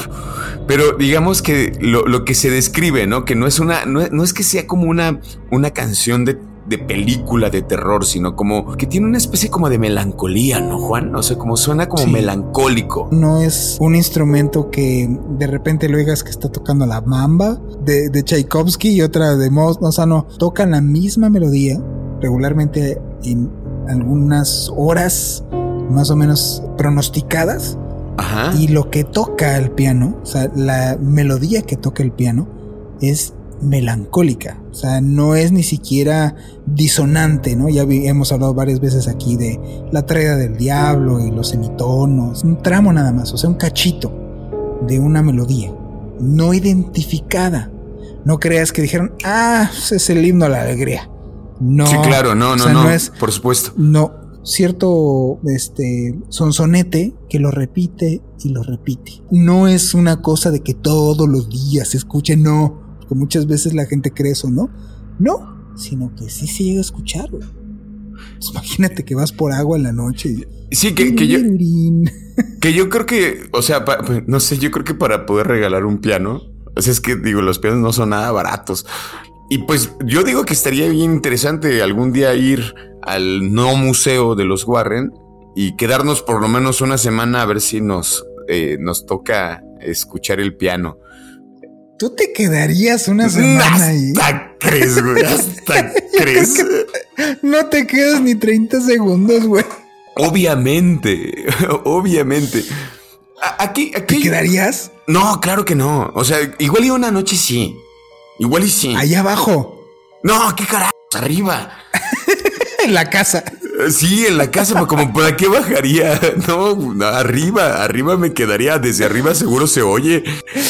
Pero digamos que lo, lo que se describe, ¿no? Que no es una, no, no es que sea como una, una canción de, de, película de terror, sino como que tiene una especie como de melancolía, ¿no, Juan? O sea, como suena como sí. melancólico. No es un instrumento que de repente lo oigas que está tocando la mamba de, de Tchaikovsky y otra de Mozart, o sea, no, tocan la misma melodía regularmente en algunas horas más o menos pronosticadas. Ajá. Y lo que toca el piano, o sea, la melodía que toca el piano es melancólica. O sea, no es ni siquiera disonante, ¿no? Ya vi, hemos hablado varias veces aquí de la traída del diablo y los semitonos. Un tramo nada más, o sea, un cachito de una melodía no identificada. No creas que dijeron, ah, es el himno a la alegría. No. Sí, claro, no, no, o sea, no, no, es, por supuesto. No, cierto este sonsonete que lo repite y lo repite. No es una cosa de que todos los días se escuche, no, porque muchas veces la gente cree eso, ¿no? No, sino que sí se llega a escuchar. Pues imagínate que vas por agua en la noche y Sí, que, que yo que yo creo que, o sea, pa, no sé, yo creo que para poder regalar un piano, o sea, es que digo, los pianos no son nada baratos. Y pues yo digo que estaría bien interesante algún día ir al no museo de los Warren y quedarnos por lo menos una semana a ver si nos, eh, nos toca escuchar el piano. ¿Tú te quedarías una semana hasta ahí? crees, güey. Hasta <laughs> crees. no te quedas ni 30 segundos, güey. Obviamente, <laughs> obviamente. Aquí, aquí. ¿Te quedarías? No, claro que no. O sea, igual y una noche sí. Igual y sí. Allá abajo. No, qué carajo, arriba. En la casa. Sí, en la casa, como para qué bajaría. <laughs> No, arriba, arriba me quedaría. Desde arriba seguro se oye.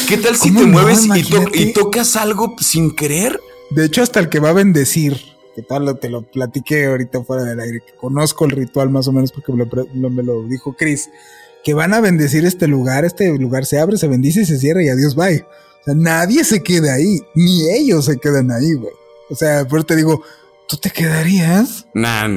¿Qué tal si te no? mueves y, to y, tocas algo sin querer? De hecho, hasta el que va a bendecir, que tal te lo platiqué ahorita fuera del aire, que conozco el ritual más o menos porque me lo, me lo dijo Chris, que van a bendecir este lugar, este lugar se abre, se bendice y se cierra y adiós, bye. O sea, nadie se queda ahí, ni ellos se quedan ahí, güey. O sea, por te digo, ¿tú te quedarías? Nah,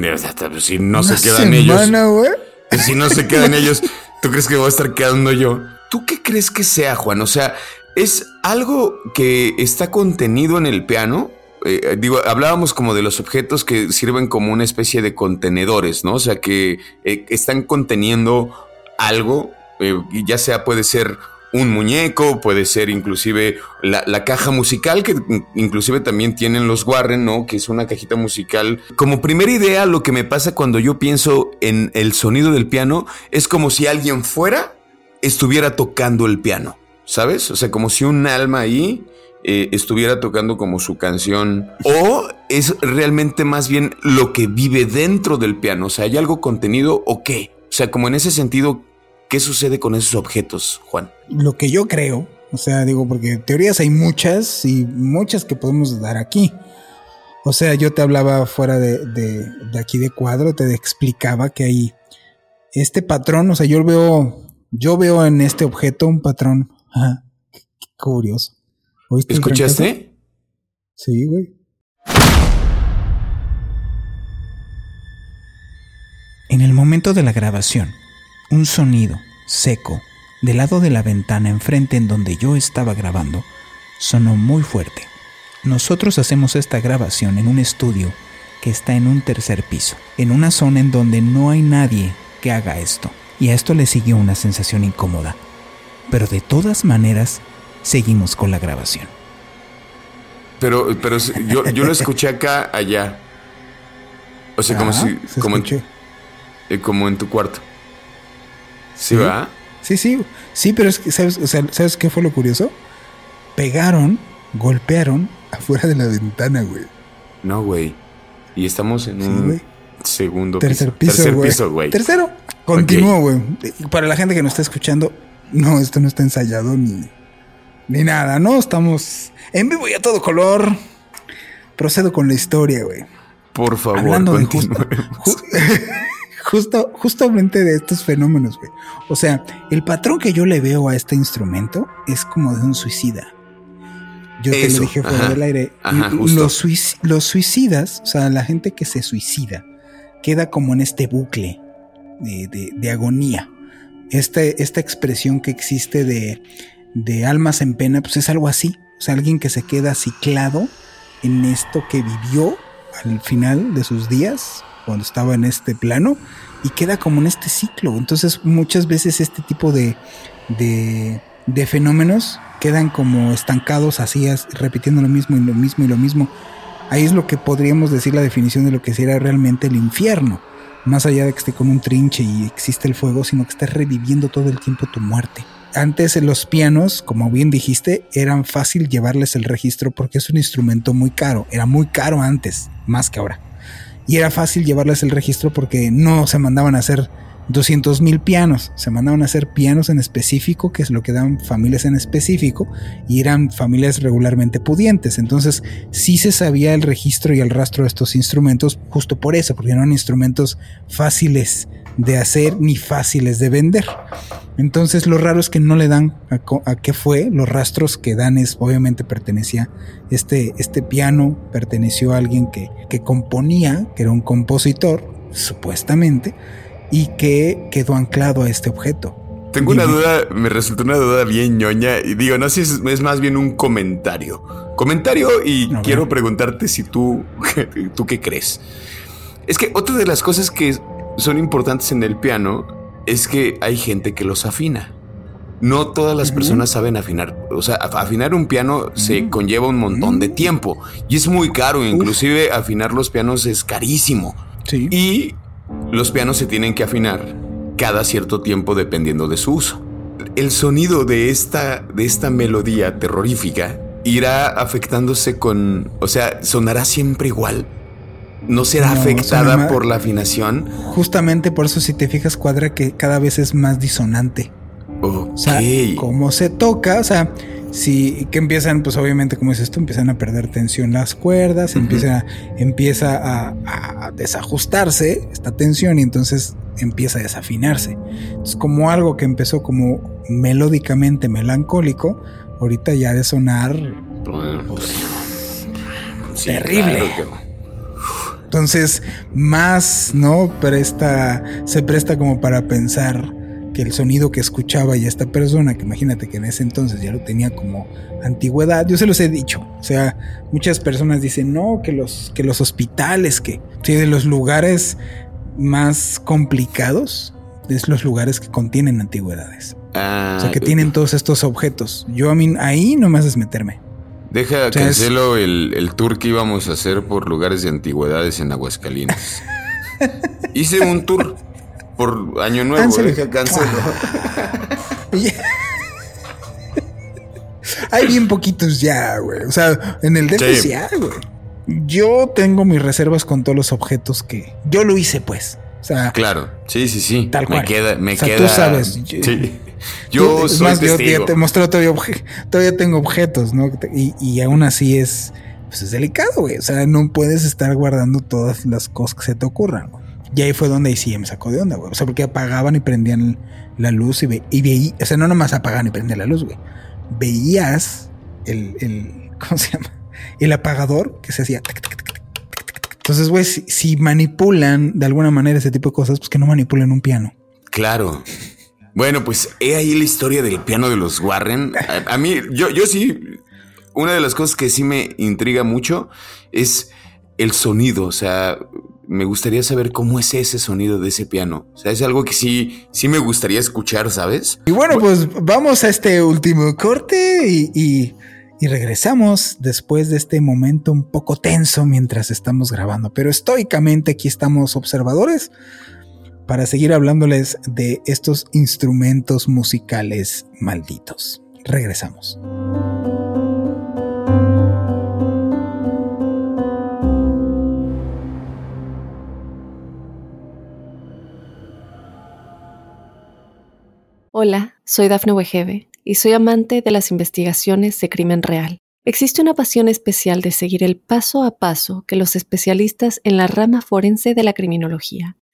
si no se quedan ellos. Wey? Si no se quedan ellos, ¿tú crees que voy a estar quedando yo? ¿Tú qué crees que sea, Juan? O sea, ¿es algo que está contenido en el piano? Eh, digo, hablábamos como de los objetos que sirven como una especie de contenedores, ¿no? O sea, que eh, están conteniendo algo, eh, ya sea puede ser un muñeco, puede ser inclusive la, caja musical que inclusive también tienen los Warren, ¿no? Que es una cajita musical. Como primera idea, lo que me pasa cuando yo pienso en el sonido del piano es como si alguien fuera estuviera tocando el piano, ¿sabes? O sea, como si un alma ahí eh, estuviera tocando como su canción. O es realmente más bien lo que vive dentro del piano. O sea, ¿hay algo contenido o qué? O sea, como en ese sentido, ¿qué sucede con esos objetos, Juan? Lo que yo creo, o sea, digo, porque teorías hay muchas y muchas que podemos dar aquí. O sea, yo te hablaba fuera de, de aquí de cuadro, te explicaba que hay este patrón, o sea, yo veo, yo veo en este objeto un patrón. Ajá, curioso. ¿Escuchaste? Sí, güey. En el momento de la grabación, un sonido seco del lado de la ventana enfrente en donde yo estaba grabando sonó muy fuerte. Nosotros hacemos esta grabación en un estudio que está en un tercer piso, en una zona en donde no hay nadie que haga esto. Y a esto le siguió una sensación incómoda. Pero de todas maneras, seguimos con la grabación. Pero, pero yo, yo lo escuché acá, allá. O sea, como si. Como en, eh, como en tu cuarto. ¿Sí, va? Sí, sí. Sí, pero es que, ¿sabes, ¿sabes qué fue lo curioso? Pegaron, golpearon afuera de la ventana, güey. No, güey. Y estamos en un segundo Tercer piso. Tercer piso, güey. Tercero. Continúo, güey. Para la gente que nos está escuchando, no, esto no está ensayado ni, ni nada, ¿no? Estamos en vivo y a todo color. Procedo con la historia, güey. Por favor, Hablando de justo, <laughs> justamente de estos fenómenos, güey. O sea, el patrón que yo le veo a este instrumento es como de un suicida. Yo te lo dije fuera del aire. los, los suicidas, o sea, la gente que se suicida, queda como en este bucle de, agonía. Este, esta expresión que existe de, de almas en pena, pues es algo así. O sea, alguien que se queda ciclado en esto que vivió al final de sus días, cuando estaba en este plano y queda como en este ciclo. Entonces muchas veces este tipo de, de, fenómenos quedan como estancados así, repitiendo lo mismo y lo mismo y lo mismo. Ahí es lo que podríamos decir la definición de lo que sería realmente el infierno. Más allá de que esté con un trinche y existe el fuego, sino que estés reviviendo todo el tiempo tu muerte. Antes los pianos, como bien dijiste, eran fácil llevarles el registro porque es un instrumento muy caro. Era muy caro antes, más que ahora y era fácil llevarles el registro porque no se mandaban a hacer 200 mil pianos, se mandaban a hacer pianos en específico, que es lo que dan familias en específico, y eran familias regularmente pudientes. Entonces, sí se sabía el registro y el rastro de estos instrumentos, justo por eso, porque eran instrumentos fáciles de hacer ni fáciles de vender. Entonces lo raro es que no le dan a, qué fue, los rastros que dan es obviamente pertenecía, este, este piano perteneció a alguien que, que componía, que era un compositor, supuestamente, y que quedó anclado a este objeto. Tengo una duda, me resultó una duda bien ñoña y digo, no sé si es, más bien un comentario. Comentario y quiero preguntarte si tú, <laughs> tú qué crees. Es que otra de las cosas que son importantes en el piano es que hay gente que los afina. No todas las personas saben afinar. O sea, afinar un piano se conlleva un montón de tiempo y es muy caro. Inclusive afinar los pianos es carísimo. Sí. Y los pianos se tienen que afinar cada cierto tiempo dependiendo de su uso. El sonido de esta, de esta melodía terrorífica irá afectándose con, o sea, sonará siempre igual no será afectada por la afinación. Justamente por eso si te fijas cuadra que cada vez es más disonante. O sea, como se toca, o sea, si que empiezan, pues obviamente como es esto, empiezan a perder tensión las cuerdas, empieza, empieza a, desajustarse esta tensión y entonces empieza a desafinarse. Es como algo que empezó como melódicamente melancólico, ahorita ya de sonar terrible. Entonces, más, ¿no? Presta, se presta como para pensar que el sonido que escuchaba y esta persona, que imagínate que en ese entonces ya lo tenía como antigüedad, yo se los he dicho. O sea, muchas personas dicen, no, que los, que los hospitales, que sí, de los lugares más complicados, es los lugares que contienen antigüedades. Ah, o sea, que tienen todos estos objetos. Yo a mí ahí no me haces meterme. Deja, cancelo el, tour que íbamos a hacer por lugares de antigüedades en Aguascalientes. <laughs> Hice un tour por Año Nuevo, deja, cancelo. <laughs> Hay bien poquitos ya, güey. O sea, en el DF ya, güey. Yo tengo mis reservas con todos los objetos que yo lo hice, pues. O sea, claro, sí, sí, sí. Tal cual. Me queda, me o sea, queda. Tú sabes. sí. <laughs> Yo soy más, testigo. Yo te mostré todavía, todavía tengo objetos, ¿no? Y, y aún así es, pues es delicado, güey. O sea, no puedes estar guardando todas las cosas que se te ocurran, güey. Y ahí fue donde sí me sacó de onda, güey. O sea, porque apagaban y prendían la luz y, ve, y veía, o sea, no nomás apagaban y prendían la luz, güey. Veías el, el, <laughs> ¿cómo se llama? El apagador que se hacía. Entonces, güey, si, si, manipulan de alguna manera ese tipo de cosas, pues que no manipulen un piano. Claro. Bueno, pues he ahí la historia del piano de los Warren. A, a, mí, yo, yo sí, una de las cosas que sí me intriga mucho es el sonido. O sea, me gustaría saber cómo es ese sonido de ese piano. O sea, es algo que sí, sí me gustaría escuchar, ¿sabes? Y bueno, pues vamos a este último corte y, y, y, regresamos después de este momento un poco tenso mientras estamos grabando. Pero estoicamente aquí estamos observadores para seguir hablándoles de estos instrumentos musicales malditos. Regresamos. Hola, soy Dafne Wegebe y soy amante de las investigaciones de crimen real. Existe una pasión especial de seguir el paso a paso que los especialistas en la rama forense de la criminología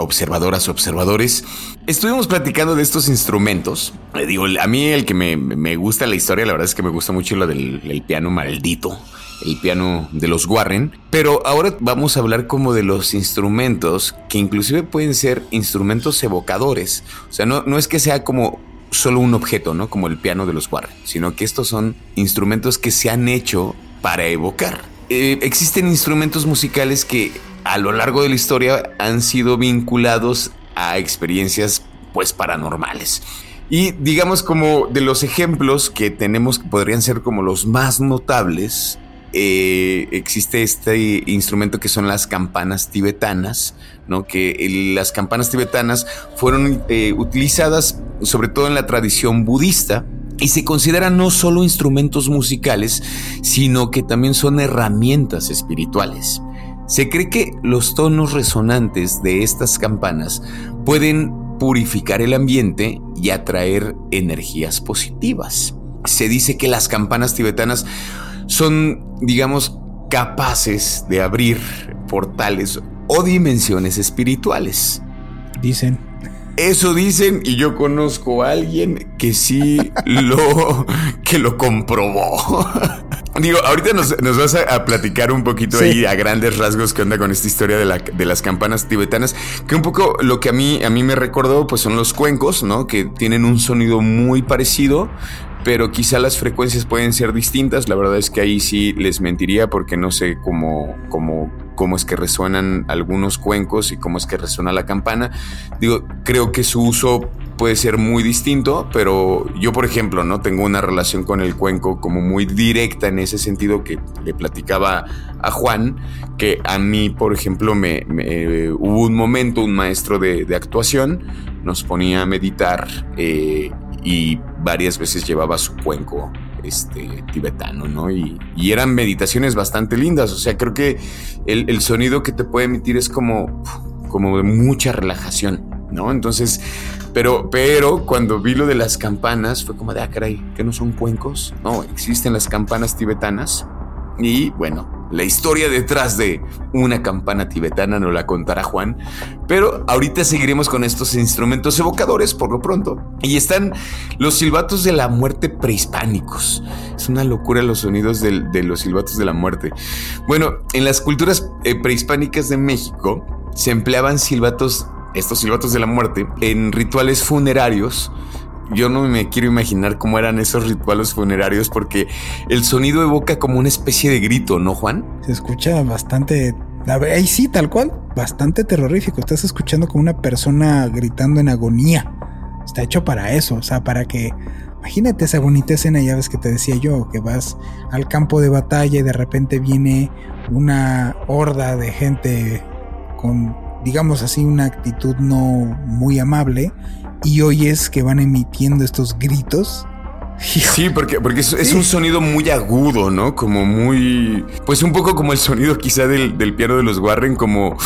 observadoras, observadores. Estuvimos platicando de estos instrumentos. Le digo, a mí el que me, me, gusta la historia, la verdad es que me gusta mucho lo del el piano maldito el piano de los Warren, pero ahora vamos a hablar como de los instrumentos que inclusive pueden ser instrumentos evocadores. O sea, no, no es que sea como solo un objeto, ¿no? Como el piano de los Warren, sino que estos son instrumentos que se han hecho para evocar. Eh, existen instrumentos musicales que a lo largo de la historia han sido vinculados a experiencias pues paranormales. Y digamos como de los ejemplos que tenemos que podrían ser como los más notables, eh, existe este instrumento que son las campanas tibetanas, ¿no? que las campanas tibetanas fueron eh, utilizadas sobre todo en la tradición budista y se consideran no solo instrumentos musicales, sino que también son herramientas espirituales. Se cree que los tonos resonantes de estas campanas pueden purificar el ambiente y atraer energías positivas. Se dice que las campanas tibetanas son, digamos, capaces de abrir portales o dimensiones espirituales. Dicen. Eso dicen y yo conozco a alguien que sí lo <laughs> que lo comprobó. <laughs> Digo, ahorita nos, vas a, platicar un poquito ahí a grandes rasgos qué onda con esta historia de, la, de, las campanas tibetanas, que un poco lo que a mí, a mí me recordó pues son los cuencos, ¿no? Que tienen un sonido muy parecido, pero quizá las frecuencias pueden ser distintas. La verdad es que ahí sí les mentiría porque no sé cómo, cómo, cómo es que resuenan algunos cuencos y cómo es que resuena la campana. Digo, creo que su uso puede ser muy distinto, pero yo, por ejemplo, no tengo una relación con el cuenco como muy directa en ese sentido que le platicaba a Juan, que a mí, por ejemplo, me, hubo un momento, un maestro de, actuación nos ponía a meditar. Eh, y varias veces llevaba su cuenco este, tibetano, ¿no? Y, eran meditaciones bastante lindas, o sea, creo que el, sonido que te puede emitir es como, como de mucha relajación, ¿no? Entonces, pero, pero cuando vi lo de las campanas, fue como de, ah, caray, que no son cuencos, no, existen las campanas tibetanas y bueno, La historia detrás de una campana tibetana nos la contará Juan, pero ahorita seguiremos con estos instrumentos evocadores por lo pronto. Y están los silbatos de la muerte prehispánicos. Es una locura los sonidos de, los silbatos de la muerte. Bueno, en las culturas eh, prehispánicas de México se empleaban silbatos, estos silbatos de la muerte, en rituales funerarios yo no me quiero imaginar cómo eran esos rituales funerarios porque el sonido evoca como una especie de grito, ¿no, Juan? Se escucha bastante, ahí sí, tal cual, bastante terrorífico. Estás escuchando como una persona gritando en agonía. Está hecho para eso, o sea, para que Imagínate esa bonita escena, ya ves que te decía yo, que vas al campo de batalla y de repente viene una horda de gente con, digamos así, una actitud no muy amable y oyes que van emitiendo estos gritos. Sí, porque, porque es, un sonido muy agudo, ¿no? Como muy. Pues un poco como el sonido quizá del, del piano de los Warren, como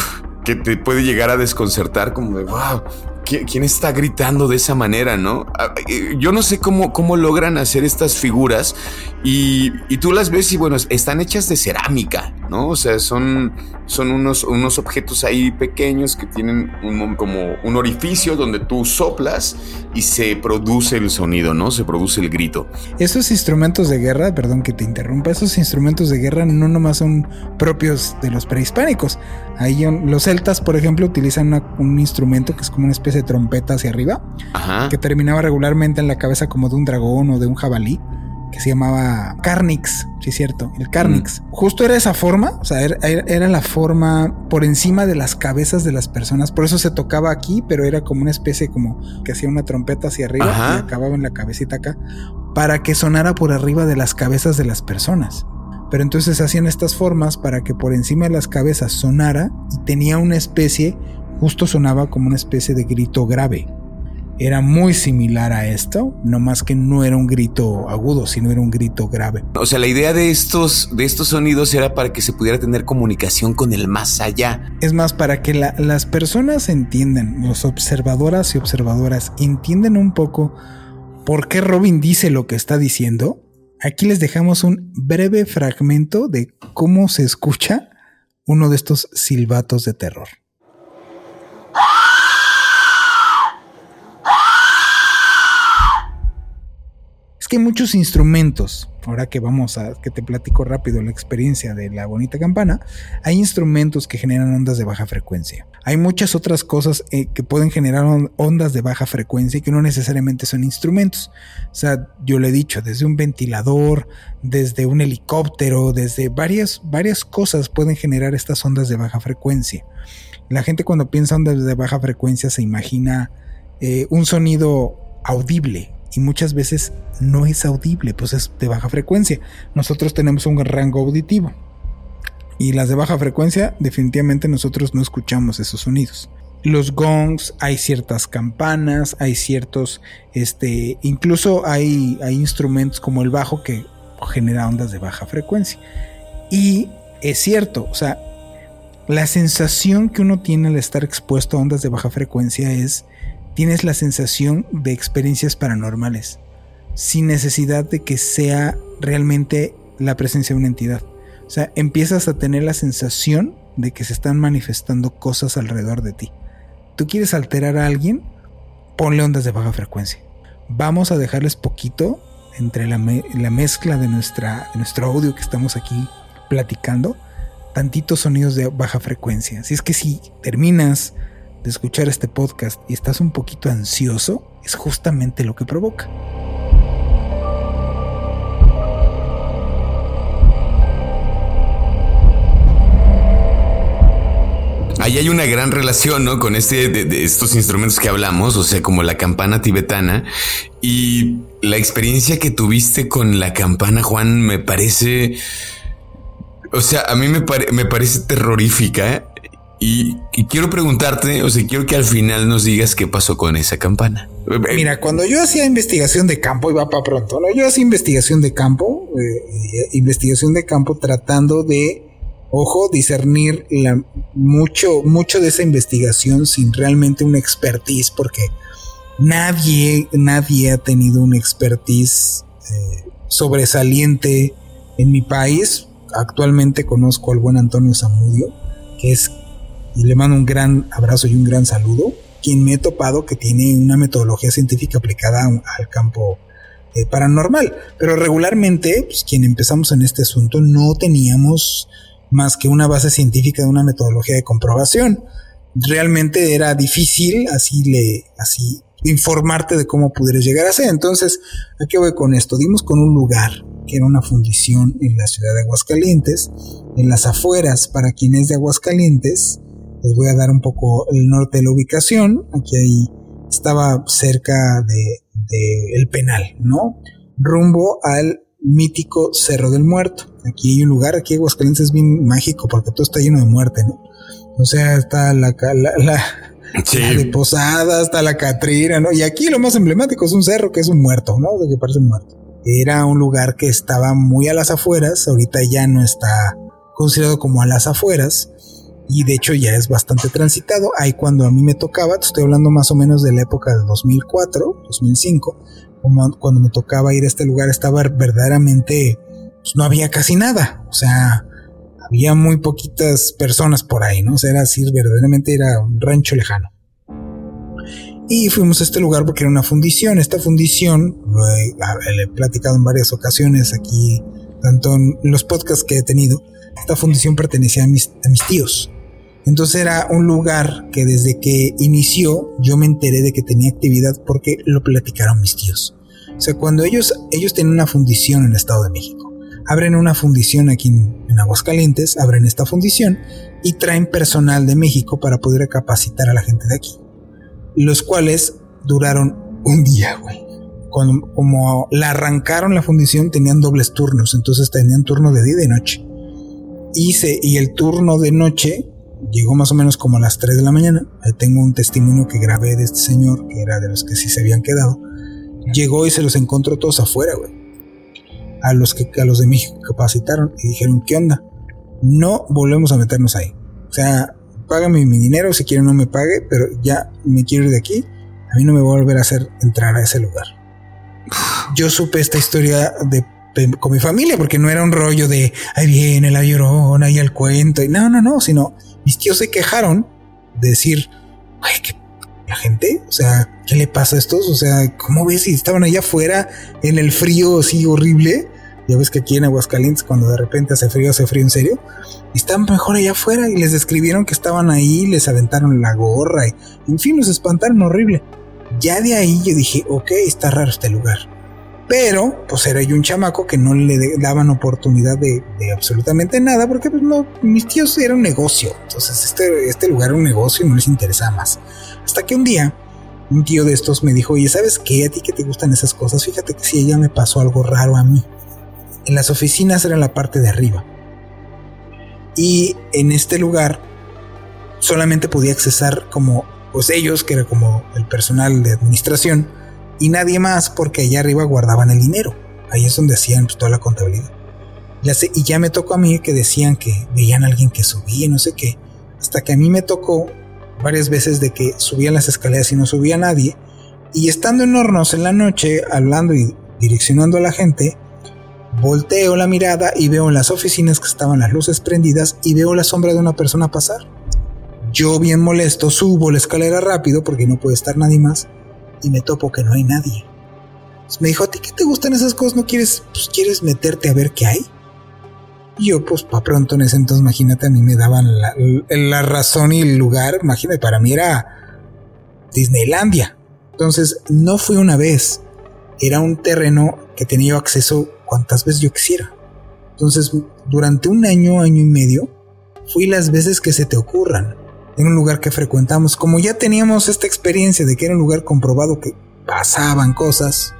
que te puede llegar a desconcertar, como de wow, ¿quién está gritando de esa manera, no? Ah, eh, yo no sé cómo, cómo logran hacer estas figuras y, y, tú las ves y bueno, están hechas de cerámica, ¿no? O sea, son, son unos, unos objetos ahí pequeños que tienen un, como un orificio donde tú soplas y se produce el sonido, ¿no? Se produce el grito. Esos instrumentos de guerra, perdón que te interrumpa, esos instrumentos de guerra no nomás son propios de los prehispánicos. Ahí los celtas, por ejemplo, utilizan un instrumento que es como una especie de trompeta hacia arriba, que terminaba regularmente en la cabeza como de un dragón o de un jabalí que se llamaba Carnix, sí es cierto, el Carnix. Mm. Justo era esa forma, o sea, era, la forma por encima de las cabezas de las personas, por eso se tocaba aquí, pero era como una especie como que hacía una trompeta hacia arriba y acababa en la cabecita acá, para que sonara por arriba de las cabezas de las personas. Pero entonces hacían estas formas para que por encima de las cabezas sonara y tenía una especie, justo sonaba como una especie de grito grave era muy similar a esto, no más que no era un grito agudo, sino era un grito grave. O sea, la idea de estos, de estos sonidos era para que se pudiera tener comunicación con el más allá. Es más, para que las personas entiendan, los observadoras y observadoras entiendan un poco por qué Robin dice lo que está diciendo. Aquí les dejamos un breve fragmento de cómo se escucha uno de estos silbatos de terror. Es que muchos instrumentos, ahora que vamos a que te platico rápido la experiencia de la bonita campana, hay instrumentos que generan ondas de baja frecuencia. Hay muchas otras cosas eh, que pueden generar ondas de baja frecuencia y que no necesariamente son instrumentos. O sea, yo le he dicho, desde un ventilador, desde un helicóptero, desde varias, varias cosas pueden generar estas ondas de baja frecuencia. La gente cuando piensa ondas de baja frecuencia se imagina eh, un sonido audible, y muchas veces no es audible, pues es de baja frecuencia. Nosotros tenemos un rango auditivo y las de baja frecuencia definitivamente nosotros no escuchamos esos sonidos. Los gongs, hay ciertas campanas, hay ciertos, este, incluso hay, hay instrumentos como el bajo que genera ondas de baja frecuencia. Y es cierto, o sea, la sensación que uno tiene al estar expuesto a ondas de baja frecuencia es tienes la sensación de experiencias paranormales, sin necesidad de que sea realmente la presencia de una entidad. O sea, empiezas a tener la sensación de que se están manifestando cosas alrededor de ti. Tú quieres alterar a alguien, ponle ondas de baja frecuencia. Vamos a dejarles poquito entre la, mezcla de, nuestra, de nuestro audio que estamos aquí platicando, tantitos sonidos de baja frecuencia. Así es que si terminas de escuchar este podcast y estás un poquito ansioso, es justamente lo que provoca. Ahí hay una gran relación, ¿no? Con este de, estos instrumentos que hablamos, o sea, como la campana tibetana y la experiencia que tuviste con la campana, Juan, me parece, o sea, a mí me, me parece terrorífica y, quiero preguntarte, o sea, quiero que al final nos digas qué pasó con esa campana. Mira, cuando yo hacía investigación de campo, iba para pronto, ¿no? Yo hacía investigación de campo, eh, investigación de campo tratando de, ojo, discernir la, mucho, mucho de esa investigación sin realmente una expertise, porque nadie, nadie ha tenido una expertise eh, sobresaliente en mi país actualmente conozco al buen Antonio Zamudio, que es, y le mando un gran abrazo y un gran saludo, quien me he topado que tiene una metodología científica aplicada al campo eh, paranormal. Pero regularmente, pues, quien empezamos en este asunto no teníamos más que una base científica de una metodología de comprobación. Realmente era difícil así le, así informarte de cómo pudieras llegar a ser. Entonces, ¿a qué voy con esto? Dimos con un lugar que era una fundición en la ciudad de Aguascalientes, en las afueras, para quien es de Aguascalientes, les voy a dar un poco el norte de la ubicación, aquí ahí estaba cerca de, de el penal, ¿no? Rumbo al mítico Cerro del Muerto. Aquí hay un lugar, aquí Aguascalientes es bien mágico porque todo está lleno de muerte, ¿no? O sea, está la, la, la Sí. de Posada hasta la Catrina, ¿no? Y aquí lo más emblemático es un cerro que es un muerto, ¿no? De que parece un muerto. Era un lugar que estaba muy a las afueras, ahorita ya no está considerado como a las afueras, y de hecho ya es bastante transitado. Ahí cuando a mí me tocaba, estoy hablando más o menos de la época de 2004, 2005, como cuando me tocaba ir a este lugar estaba verdaderamente, pues no había casi nada, o sea, había muy poquitas personas por ahí, ¿no? O sea, era así, verdaderamente era un rancho lejano. Y fuimos a este lugar porque era una fundición. Esta fundición, lo he, platicado en varias ocasiones aquí, tanto en los podcasts que he tenido, esta fundición pertenecía a mis tíos. Entonces era un lugar que desde que inició yo me enteré de que tenía actividad porque lo platicaron mis tíos. O sea, cuando ellos, ellos tenían una fundición en el Estado de México abren una fundición aquí en, Aguascalientes, abren esta fundición y traen personal de México para poder capacitar a la gente de aquí. Los cuales duraron un día, güey. como la arrancaron la fundición, tenían dobles turnos, entonces tenían turno de día y de noche. Y, y el turno de noche llegó más o menos como a las 3 de la mañana. Ahí tengo un testimonio que grabé de este señor, que era de los que sí se habían quedado. Llegó y se los encontró todos afuera, güey a los que a los de México capacitaron y dijeron, ¿qué onda? No volvemos a meternos ahí. O sea, págame mi dinero, si quiere no me pague, pero ya me quiero ir de aquí. A mí no me va a volver a hacer entrar a ese lugar. Yo supe esta historia de, con mi familia, porque no era un rollo de ahí viene la llorona y el cuento. Y no, no, no, sino mis tíos se quejaron de decir, ay, la gente, o sea, ¿qué le pasa a estos? O sea, ¿cómo ves si estaban allá afuera en el frío así horrible? Ya ves que aquí en Aguascalientes, cuando de repente hace frío, hace frío en serio. Están mejor allá afuera y les describieron que estaban ahí, les aventaron la gorra y, en fin, los espantaron horrible. Ya de ahí yo dije, ok, está raro este lugar. Pero, pues era yo un chamaco que no le daban oportunidad de, absolutamente nada, porque pues no, mis tíos era un negocio. Entonces, este, este lugar era un negocio y no les interesaba más. Hasta que un día, un tío de estos me dijo, oye, ¿sabes qué? A ti que te gustan esas cosas, fíjate que si ella me pasó algo raro a mí. En las oficinas era la parte de arriba. Y en este lugar solamente podía accesar como pues ellos, que era como el personal de administración, y nadie más porque allá arriba guardaban el dinero. Ahí es donde hacían pues, toda la contabilidad. y ya me tocó a mí que decían que veían a alguien que subía, no sé qué. Hasta que a mí me tocó varias veces de que subían las escaleras y no subía nadie. Y estando en hornos en la noche, hablando y direccionando a la gente, Volteo la mirada y veo en las oficinas que estaban las luces prendidas y veo la sombra de una persona pasar. Yo bien molesto subo la escalera rápido porque no puede estar nadie más y me topo que no hay nadie. Me dijo, ¿a ti qué te gustan esas cosas? ¿No quieres, pues, quieres meterte a ver qué hay? Y yo, pues, para pronto en ese entonces, imagínate, a mí me daban la, la razón y el lugar. Imagínate, para mí era Disneylandia. Entonces, no fui una vez. Era un terreno que tenía acceso cuantas veces yo quisiera. Entonces, durante un año, año y medio, fui las veces que se te ocurran. En un lugar que frecuentamos, como ya teníamos esta experiencia de que era un lugar comprobado que pasaban cosas,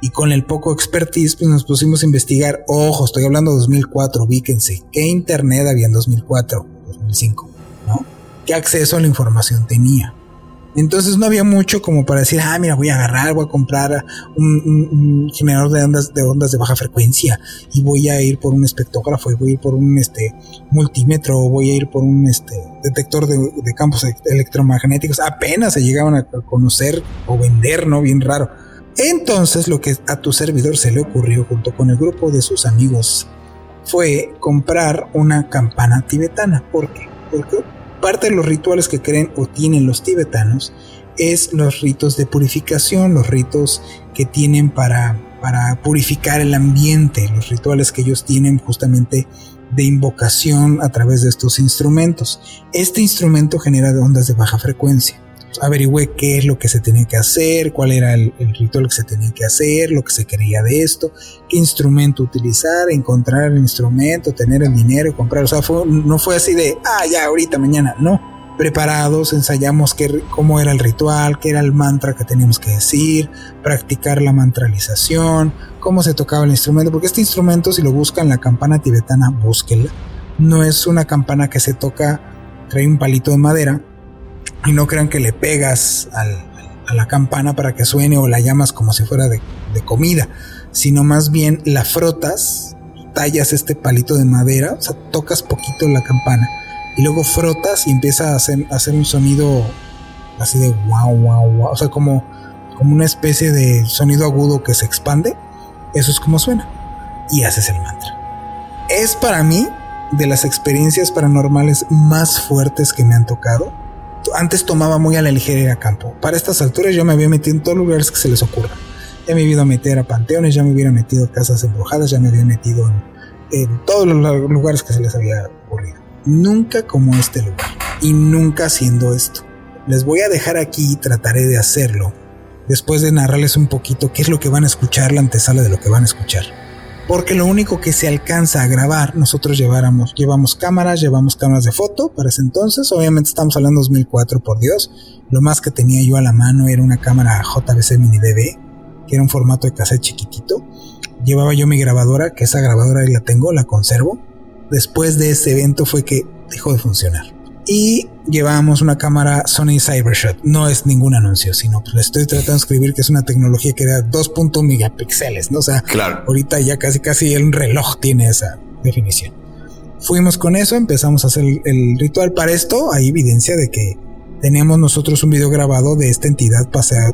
y con el poco expertise, pues nos pusimos a investigar. Ojo, estoy hablando de 2004, víquense. ¿Qué internet había en 2004, 2005? ¿No? ¿Qué acceso a la información tenía? Entonces no había mucho como para decir, ah, mira, voy a agarrar, voy a comprar un, generador de ondas, de ondas de baja frecuencia y voy a ir por un espectrógrafo y voy a ir por un este multímetro o voy a ir por un este detector de, campos electromagnéticos. Apenas se llegaban a conocer o vender, ¿no? Bien raro. Entonces lo que a tu servidor se le ocurrió junto con el grupo de sus amigos fue comprar una campana tibetana. ¿Por qué? Porque parte de los rituales que creen o tienen los tibetanos es los ritos de purificación, los ritos que tienen para, para purificar el ambiente, los rituales que ellos tienen justamente de invocación a través de estos instrumentos. Este instrumento genera ondas de baja frecuencia averigüé qué es lo que se tenía que hacer, cuál era el, ritual que se tenía que hacer, lo que se quería de esto, qué instrumento utilizar, encontrar el instrumento, tener el dinero, comprar. O sea, no fue así de, ah, ya, ahorita, mañana. No. Preparados, ensayamos qué, cómo era el ritual, qué era el mantra que teníamos que decir, practicar la mantralización, cómo se tocaba el instrumento, porque este instrumento, si lo buscan la campana tibetana, búsquenla. No es una campana que se toca, trae un palito de madera, y no crean que le pegas a la campana para que suene o la llamas como si fuera de, comida, sino más bien la frotas, tallas este palito de madera, o sea, tocas poquito la campana y luego frotas y empieza a hacer, un sonido así de wow, wow, wow, o sea, como, como una especie de sonido agudo que se expande, eso es como suena y haces el mantra. Es para mí de las experiencias paranormales más fuertes que me han tocado antes tomaba muy a la ligera campo. Para estas alturas yo me había metido en todos los lugares que se les ocurra. Ya me había ido a panteones, ya me hubiera metido a casas embrujadas, ya me había metido en, todos los lugares que se les había ocurrido. Nunca como este lugar. Y nunca haciendo esto. Les voy a dejar aquí y trataré de hacerlo. Después de narrarles un poquito qué es lo que van a escuchar, la antesala de lo que van a escuchar porque lo único que se alcanza a grabar, nosotros lleváramos, llevamos cámaras, llevamos cámaras de foto para ese entonces, obviamente estamos hablando de 2004, por Dios, lo más que tenía yo a la mano era una cámara JVC Mini DV, que era un formato de cassette chiquitito, llevaba yo mi grabadora, que esa grabadora ahí la tengo, la conservo, después de ese evento fue que dejó de funcionar y llevamos una cámara Sony Cybershot. No es ningún anuncio, sino pues le estoy tratando de escribir que es una tecnología que da 2. megapíxeles, ¿no? O sea, claro. ahorita ya casi casi el reloj tiene esa definición. Fuimos con eso, empezamos a hacer el, ritual. Para esto hay evidencia de que teníamos nosotros un video grabado de esta entidad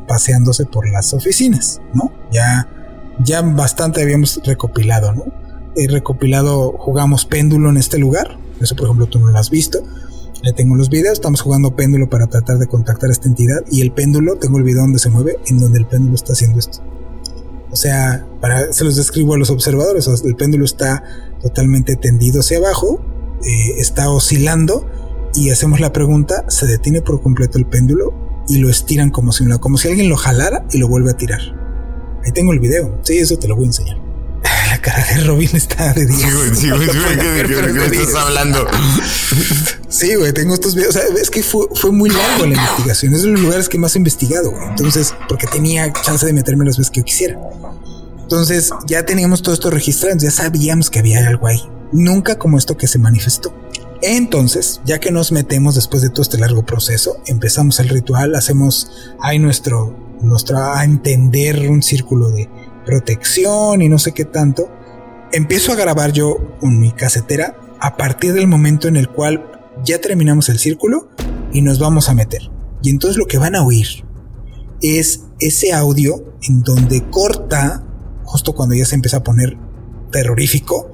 paseándose por las oficinas, ¿no? Ya, ya bastante habíamos recopilado, ¿no? He recopilado, jugamos péndulo en este lugar. Eso, por ejemplo, tú no lo has visto le tengo los videos, estamos jugando péndulo para tratar de contactar a esta entidad y el péndulo, tengo el video donde se mueve, en donde el péndulo está haciendo esto. O sea, se los describo a los observadores, el péndulo está totalmente tendido hacia abajo, eh, está oscilando y hacemos la pregunta, se detiene por completo el péndulo y lo estiran como si, como si alguien lo jalara y lo vuelve a tirar. Ahí tengo el video, sí, eso te lo voy a enseñar cara de Robin está de 10. Sí, güey, sí, güey, ¿qué, estás hablando? Sí, güey, tengo estos videos. O sea, es que fue, fue muy largo la investigación. Es de los lugares que más he investigado, güey. Entonces, porque tenía chance de meterme las veces que yo quisiera. Entonces, ya teníamos todo esto registrado, ya sabíamos que había algo ahí. Nunca como esto que se manifestó. Entonces, ya que nos metemos después de todo este largo proceso, empezamos el ritual, hacemos ahí nuestro, nuestro a entender un círculo de protección y no sé qué tanto, empiezo a grabar yo con mi casetera a partir del momento en el cual ya terminamos el círculo y nos vamos a meter. Y entonces lo que van a oír es ese audio en donde corta, justo cuando ya se empieza a poner terrorífico,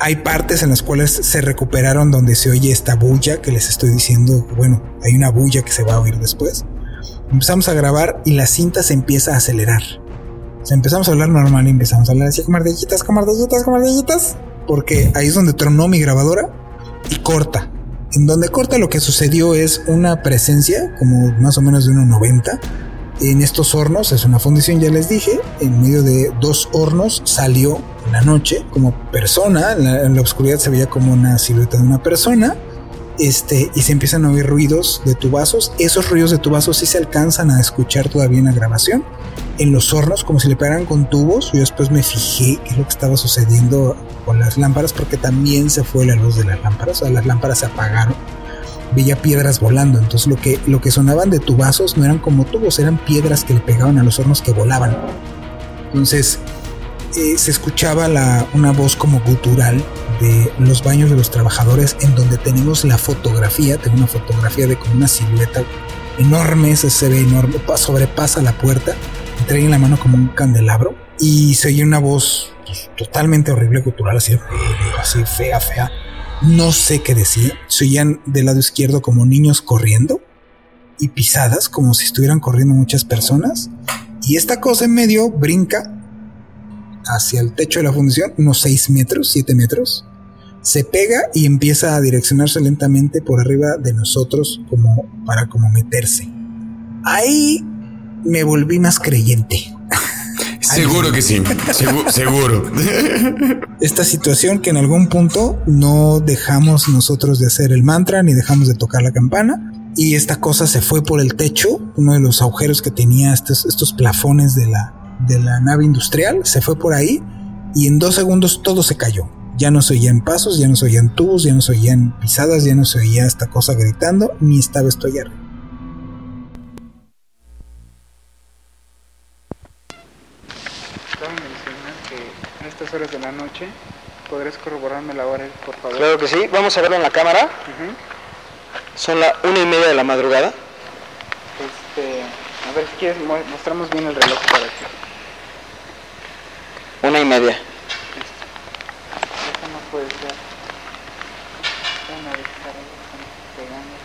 hay partes en las cuales se recuperaron donde se oye esta bulla que les estoy diciendo, bueno, hay una bulla que se va a oír después. Empezamos a grabar y la cinta se empieza a acelerar empezamos a hablar normal y empezamos a hablar así, como ardillitas, como ardillitas, como ardillitas. Porque ahí es donde tronó mi grabadora y corta. En donde corta lo que sucedió es una presencia, como más o menos de 1,90 en estos hornos, es una fundición, ya les dije, en medio de dos hornos salió en la noche como persona, en la, en la, oscuridad se veía como una silueta de una persona, este, y se empiezan a oír ruidos de tubazos, esos ruidos de tubazos sí se alcanzan a escuchar todavía en la grabación, en los hornos como si le pegaran con tubos. Yo después me fijé qué es lo que estaba sucediendo con las lámparas porque también se fue la luz de las lámparas, o sea, las lámparas se apagaron. Veía piedras volando, entonces lo que, lo que sonaban de tubazos no eran como tubos, eran piedras que le pegaban a los hornos que volaban. Entonces eh, se escuchaba una voz como gutural de los baños de los trabajadores en donde tenemos la fotografía, tengo una fotografía de como una silueta enorme, se ve enorme, sobrepasa la puerta trae en la mano como un candelabro y se oye una voz pues, totalmente horrible cultural, así, así fea, fea. No sé qué decir. Se oían del lado izquierdo como niños corriendo y pisadas como si estuvieran corriendo muchas personas. Y esta cosa en medio brinca hacia el techo de la fundición, unos 6 metros, 7 metros. Se pega y empieza a direccionarse lentamente por arriba de nosotros como para como meterse. Ahí me volví más creyente. <laughs> Seguro que sí, seguro. <laughs> Esta situación que en algún punto no dejamos nosotros de hacer el mantra ni dejamos de tocar la campana y esta cosa se fue por el techo, uno de los agujeros que tenía estos, estos plafones de la, de la nave industrial, se fue por ahí y en dos segundos todo se cayó. Ya no se oían pasos, ya no se oían tubos, ya no se oían pisadas, ya no se oía esta cosa gritando, ni estaba esto allá. que en estas horas de la noche podrías corroborarme la hora, por favor. Claro que sí, vamos a verlo en la cámara. Son las una y media de la madrugada. Este, a ver si quieres mostramos bien el reloj para ti. Una y media. Puede ser. Una vez pegando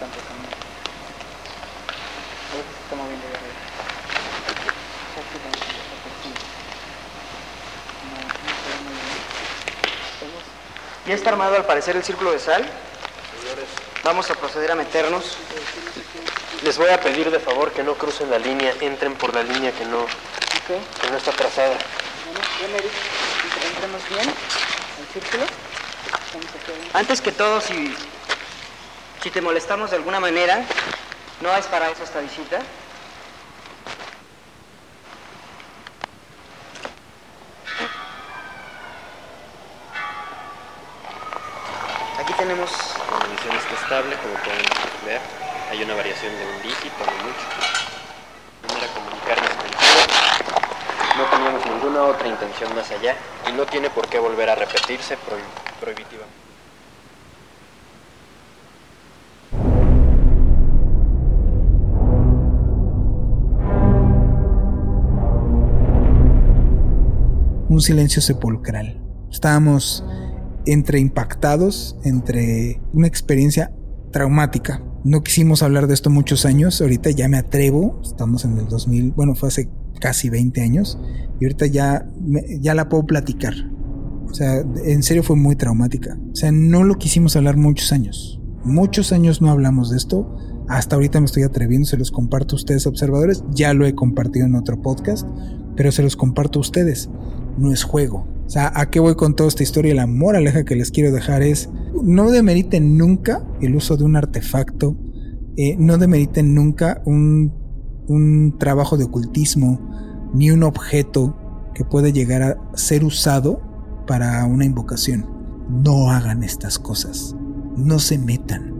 tanto camino. A ver si se está moviendo de arriba. Ya está armado al parecer el círculo de sal. Vamos a proceder a meternos. Les voy a pedir de favor que no crucen la línea, entren por la línea que no, que no está trazada. Bueno, entremos bien círculo. Antes que todo, si, si te molestamos de alguna manera, no es para eso esta visita. Aquí tenemos la medición está estable, como pueden ver. Hay una variación de un dígito, no mucho. No era comunicarnos contigo. No teníamos ninguna otra intención más allá y no tiene por qué volver a repetirse prohibitiva. Un silencio sepulcral. Estábamos entre impactados, entre una experiencia traumática. No quisimos hablar de esto muchos años, ahorita ya me atrevo, estamos en el 2000, bueno, fue hace casi 20 años, y ahorita ya, ya la puedo platicar. O sea, en serio fue muy traumática. O sea, no lo quisimos hablar muchos años. Muchos años no hablamos de esto. Hasta ahorita me estoy atreviendo, se los comparto a ustedes observadores. Ya lo he compartido en otro podcast, pero se los comparto a ustedes. No es juego, o sea, ¿a qué voy con toda esta historia? La moraleja que les quiero dejar es, no demeriten nunca el uso de un artefacto, eh, no demeriten nunca un, un trabajo de ocultismo, ni un objeto que puede llegar a ser usado para una invocación. No hagan estas cosas, no se metan.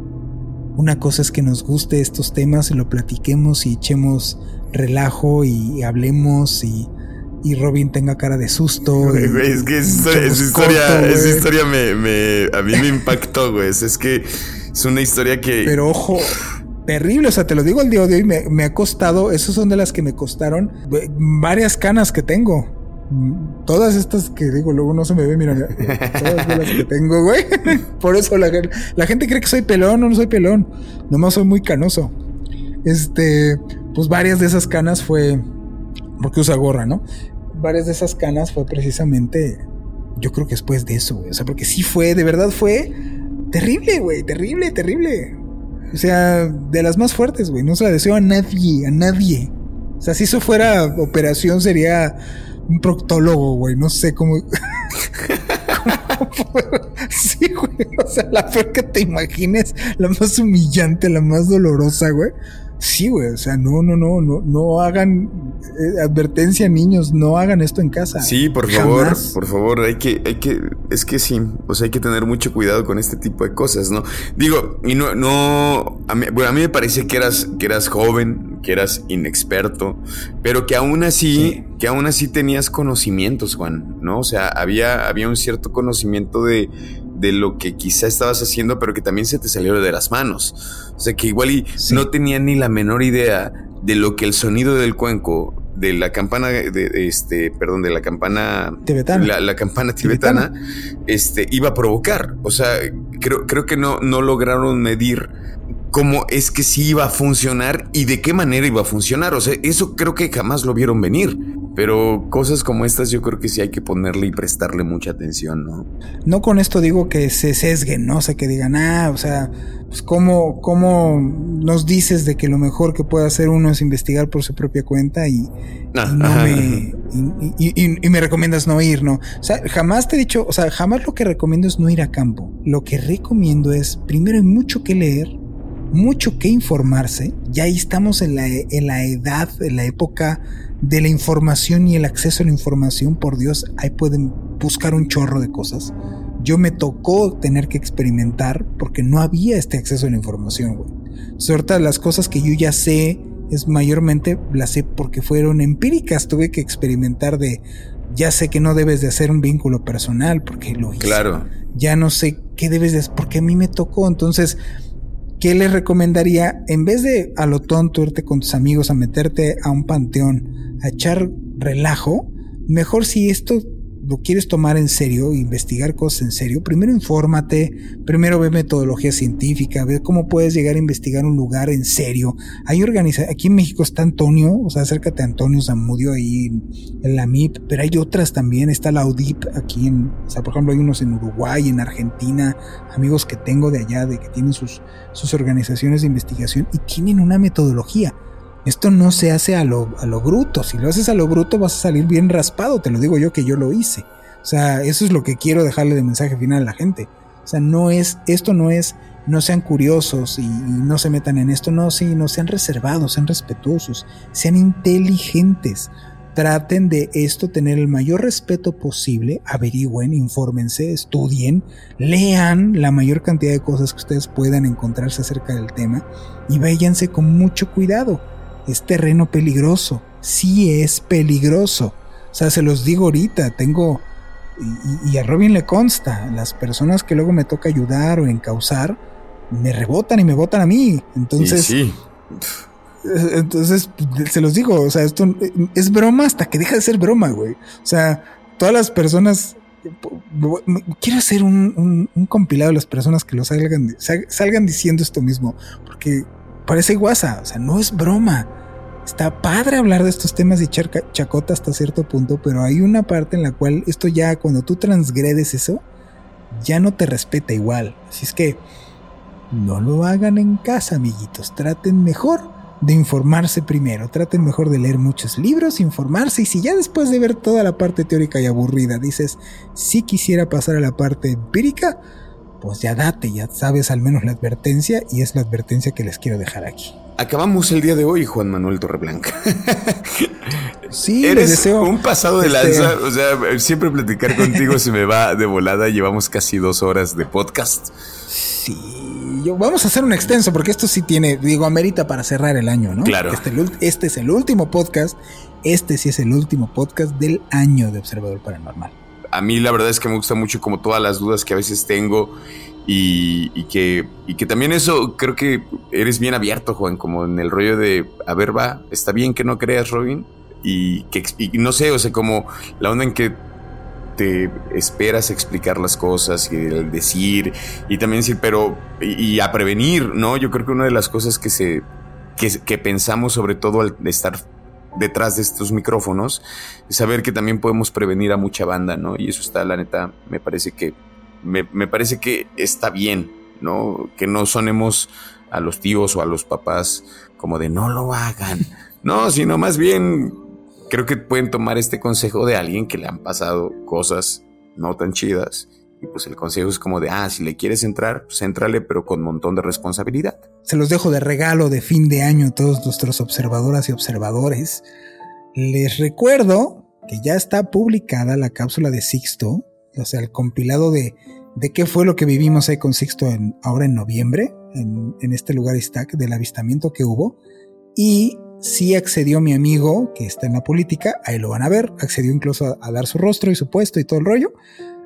Una cosa es que nos guste estos temas y lo platiquemos y echemos relajo y hablemos y y Robin tenga cara de susto. <laughs> Güey, es que esa historia, esa historia me, me, a mí me impactó, güey. Es que es una historia que... Pero ojo, terrible, o sea, te lo digo el día de hoy, me, ha costado, esas son de las que me costaron varias canas que tengo. Todas estas que digo, luego no se me ve, mira, todas las que tengo, güey. <laughs> Por eso la, la gente cree que soy pelón, no, no soy pelón. Nomás soy muy canoso. Este, pues varias de esas canas fue porque usa gorra, ¿no? varias de esas canas fue precisamente, yo creo que después de eso, güey. O sea, porque sí fue, de verdad fue terrible, güey, terrible, terrible. O sea, de las más fuertes, güey. No se la deseo a nadie, a nadie. O sea, si eso fuera operación sería un proctólogo, güey. No sé cómo... <laughs> sí, güey. O sea, la peor que te imagines, la más humillante, la más dolorosa, güey. Sí, güey, o sea, no, no, no, no, no hagan eh, advertencia, niños, no hagan esto en casa. Sí, por favor, por favor, hay que, hay que, es que sí, o sea, hay que tener mucho cuidado con este tipo de cosas, ¿no? Digo, y no, no, a mí, bueno, a mí me parece que eras, que eras joven, que eras inexperto, pero que aún así, que aún así tenías conocimientos, Juan, ¿no? O sea, había, había un cierto conocimiento de, de lo que quizá estabas haciendo, pero que también se te salió de las manos. O sea, que igual y no tenía ni la menor idea de lo que el sonido del cuenco de la campana de, este, perdón, de la campana tibetana, la, la campana tibetana, este, iba a provocar. O sea, creo, creo que no, no lograron medir cómo es que sí iba a funcionar y de qué manera iba a funcionar. O sea, eso creo que jamás lo vieron venir. Pero cosas como estas yo creo que sí hay que ponerle y prestarle mucha atención, ¿no? No con esto digo que se sesguen, ¿no? O sea, que digan, ah, o sea, pues cómo, cómo nos dices de que lo mejor que puede hacer uno es investigar por su propia cuenta y, Ah, y no ajá. me, y, y- y me recomiendas no ir, ¿no? O sea, jamás te he dicho, o sea, jamás lo que recomiendo es no ir a campo. Lo que recomiendo es, primero hay mucho que leer, mucho que informarse. Ya ahí estamos en la, en la edad, en la época de la información y el acceso a la información. Por Dios, ahí pueden buscar un chorro de cosas. Yo me tocó tener que experimentar porque no había este acceso a la información, güey. Suerte las cosas que yo ya sé es mayormente las sé porque fueron empíricas. Tuve que experimentar de ya sé que no debes de hacer un vínculo personal porque lo hice Claro. ya no sé qué debes de hacer, porque a mí me tocó. Entonces, ¿qué les recomendaría? En vez de a lo tonto irte con tus amigos a meterte a un panteón, a echar relajo, mejor si esto lo quieres tomar en serio, investigar cosas en serio, primero infórmate, primero ve metodología científica, ve cómo puedes llegar a investigar un lugar en serio. Hay organiza aquí en México está Antonio, o sea, acércate a Antonio Zamudio ahí en, la MIP, pero hay otras también, está la UDIP aquí en, o sea, por ejemplo, hay unos en Uruguay, en Argentina, amigos que tengo de allá, de que tienen sus, sus organizaciones de investigación y tienen una metodología. Esto no se hace a lo, a lo bruto. Si lo haces a lo bruto vas a salir bien raspado. Te lo digo yo que yo lo hice. O sea, eso es lo que quiero dejarle de mensaje final a la gente. O sea, no es, esto no es, no sean curiosos y, no se metan en esto. No, sí, no sean reservados, sean respetuosos, sean inteligentes. Traten de esto tener el mayor respeto posible, averigüen, infórmense, estudien, lean la mayor cantidad de cosas que ustedes puedan encontrarse acerca del tema y váyanse con mucho cuidado. Es terreno peligroso, sí es peligroso. O sea, se los digo ahorita, tengo, y, y a Robin le consta, las personas que luego me toca ayudar o encauzar, me rebotan y me votan a mí. Entonces, sí. entonces, se los digo, o sea, esto es broma hasta que deja de ser broma, güey. O sea, todas las personas. Quiero hacer un, un- un compilado de las personas que lo salgan, sal- salgan diciendo esto mismo, porque parece guasa, o sea, no es broma. Está padre hablar de estos temas y chacota hasta cierto punto, pero hay una parte en la cual esto ya, cuando tú transgredes eso, ya no te respeta igual. Así es que no lo hagan en casa, amiguitos. Traten mejor de informarse primero. Traten mejor de leer muchos libros, informarse. Y si ya después de ver toda la parte teórica y aburrida dices, si quisiera pasar a la parte empírica, pues ya date, ya sabes al menos la advertencia y es la advertencia que les quiero dejar aquí. Acabamos el día de hoy, Juan Manuel Torreblanca. <laughs> Sí, les Eres deseo un pasado de este, lanza. O sea, siempre platicar contigo se me va de volada. Llevamos casi dos horas de podcast. Sí, yo, vamos a hacer un extenso porque esto sí tiene, digo, amerita para cerrar el año, ¿no? Claro. Este, este es el último podcast. Este sí es el último podcast del año de Observador Paranormal. A mí la verdad es que me gusta mucho como todas las dudas que a veces tengo y, que, y que también eso creo que eres bien abierto, Juan, como en el rollo de, a ver, va, está bien que no creas, Robin. Y que no sé, o sea, como la onda en que te esperas explicar las cosas y el decir y también decir, pero y, a prevenir, ¿no? Yo creo que una de las cosas que se que pensamos sobre todo al estar detrás de estos micrófonos saber que también podemos prevenir a mucha banda, ¿no? Y eso está, la neta, me parece que me, me parece que está bien, ¿no? Que no sonemos a los tíos o a los papás como de no lo hagan, <laughs> no, sino más bien creo que pueden tomar este consejo de alguien que le han pasado cosas no tan chidas. Y pues el consejo es como de, ah, si le quieres entrar, pues éntrale, pero con montón de responsabilidad. Se los dejo de regalo de fin de año a todos nuestros observadoras y observadores. Les recuerdo que ya está publicada la cápsula de Sixto, o sea, el compilado de, de qué fue lo que vivimos ahí con Sixto en, ahora en noviembre, en, en este lugar Stack, del avistamiento que hubo. Y sí accedió mi amigo, que está en la política, ahí lo van a ver, accedió incluso a, a dar su rostro y su puesto y todo el rollo.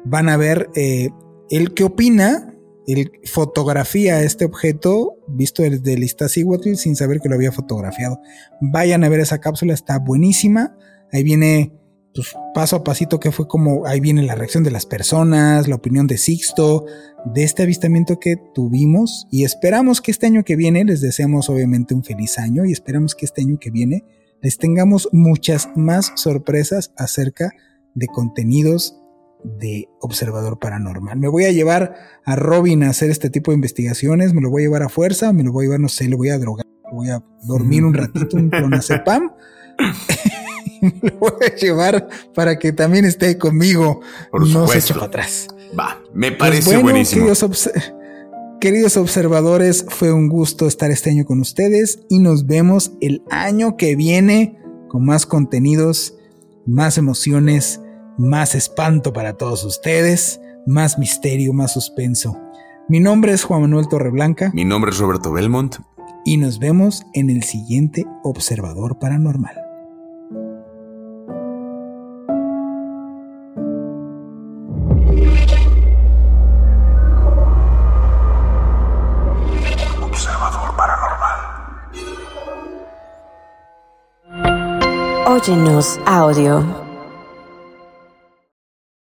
Van a ver eh, el qué opina él fotografía este objeto visto desde el Iztaccíhuatl sin saber que lo había fotografiado. Vayan a ver esa cápsula, está buenísima. Ahí viene pues, paso a pasito que fue como ahí viene la reacción de las personas, la opinión de Sixto, de este avistamiento que tuvimos y esperamos que este año que viene, les deseamos obviamente un feliz año y esperamos que este año que viene les tengamos muchas más sorpresas acerca de contenidos de observador paranormal. Me voy a llevar a Robin a hacer este tipo de investigaciones, me lo voy a llevar a fuerza, me lo voy a llevar, no sé, lo voy a drogar, voy a dormir un ratito, un clonazepam. <laughs> me lo voy a llevar para que también esté conmigo. no se eche atrás. Va, me pues parece buenísimo. Queridos, queridos observadores, fue un gusto estar este año con ustedes y nos vemos el año que viene con más contenidos, más emociones más espanto para todos ustedes, más misterio, más suspenso. Mi nombre es Juan Manuel Torreblanca. Mi nombre es Roberto Belmont. Y nos vemos en el siguiente Observador Paranormal. Observador Paranormal. Óyenos audio.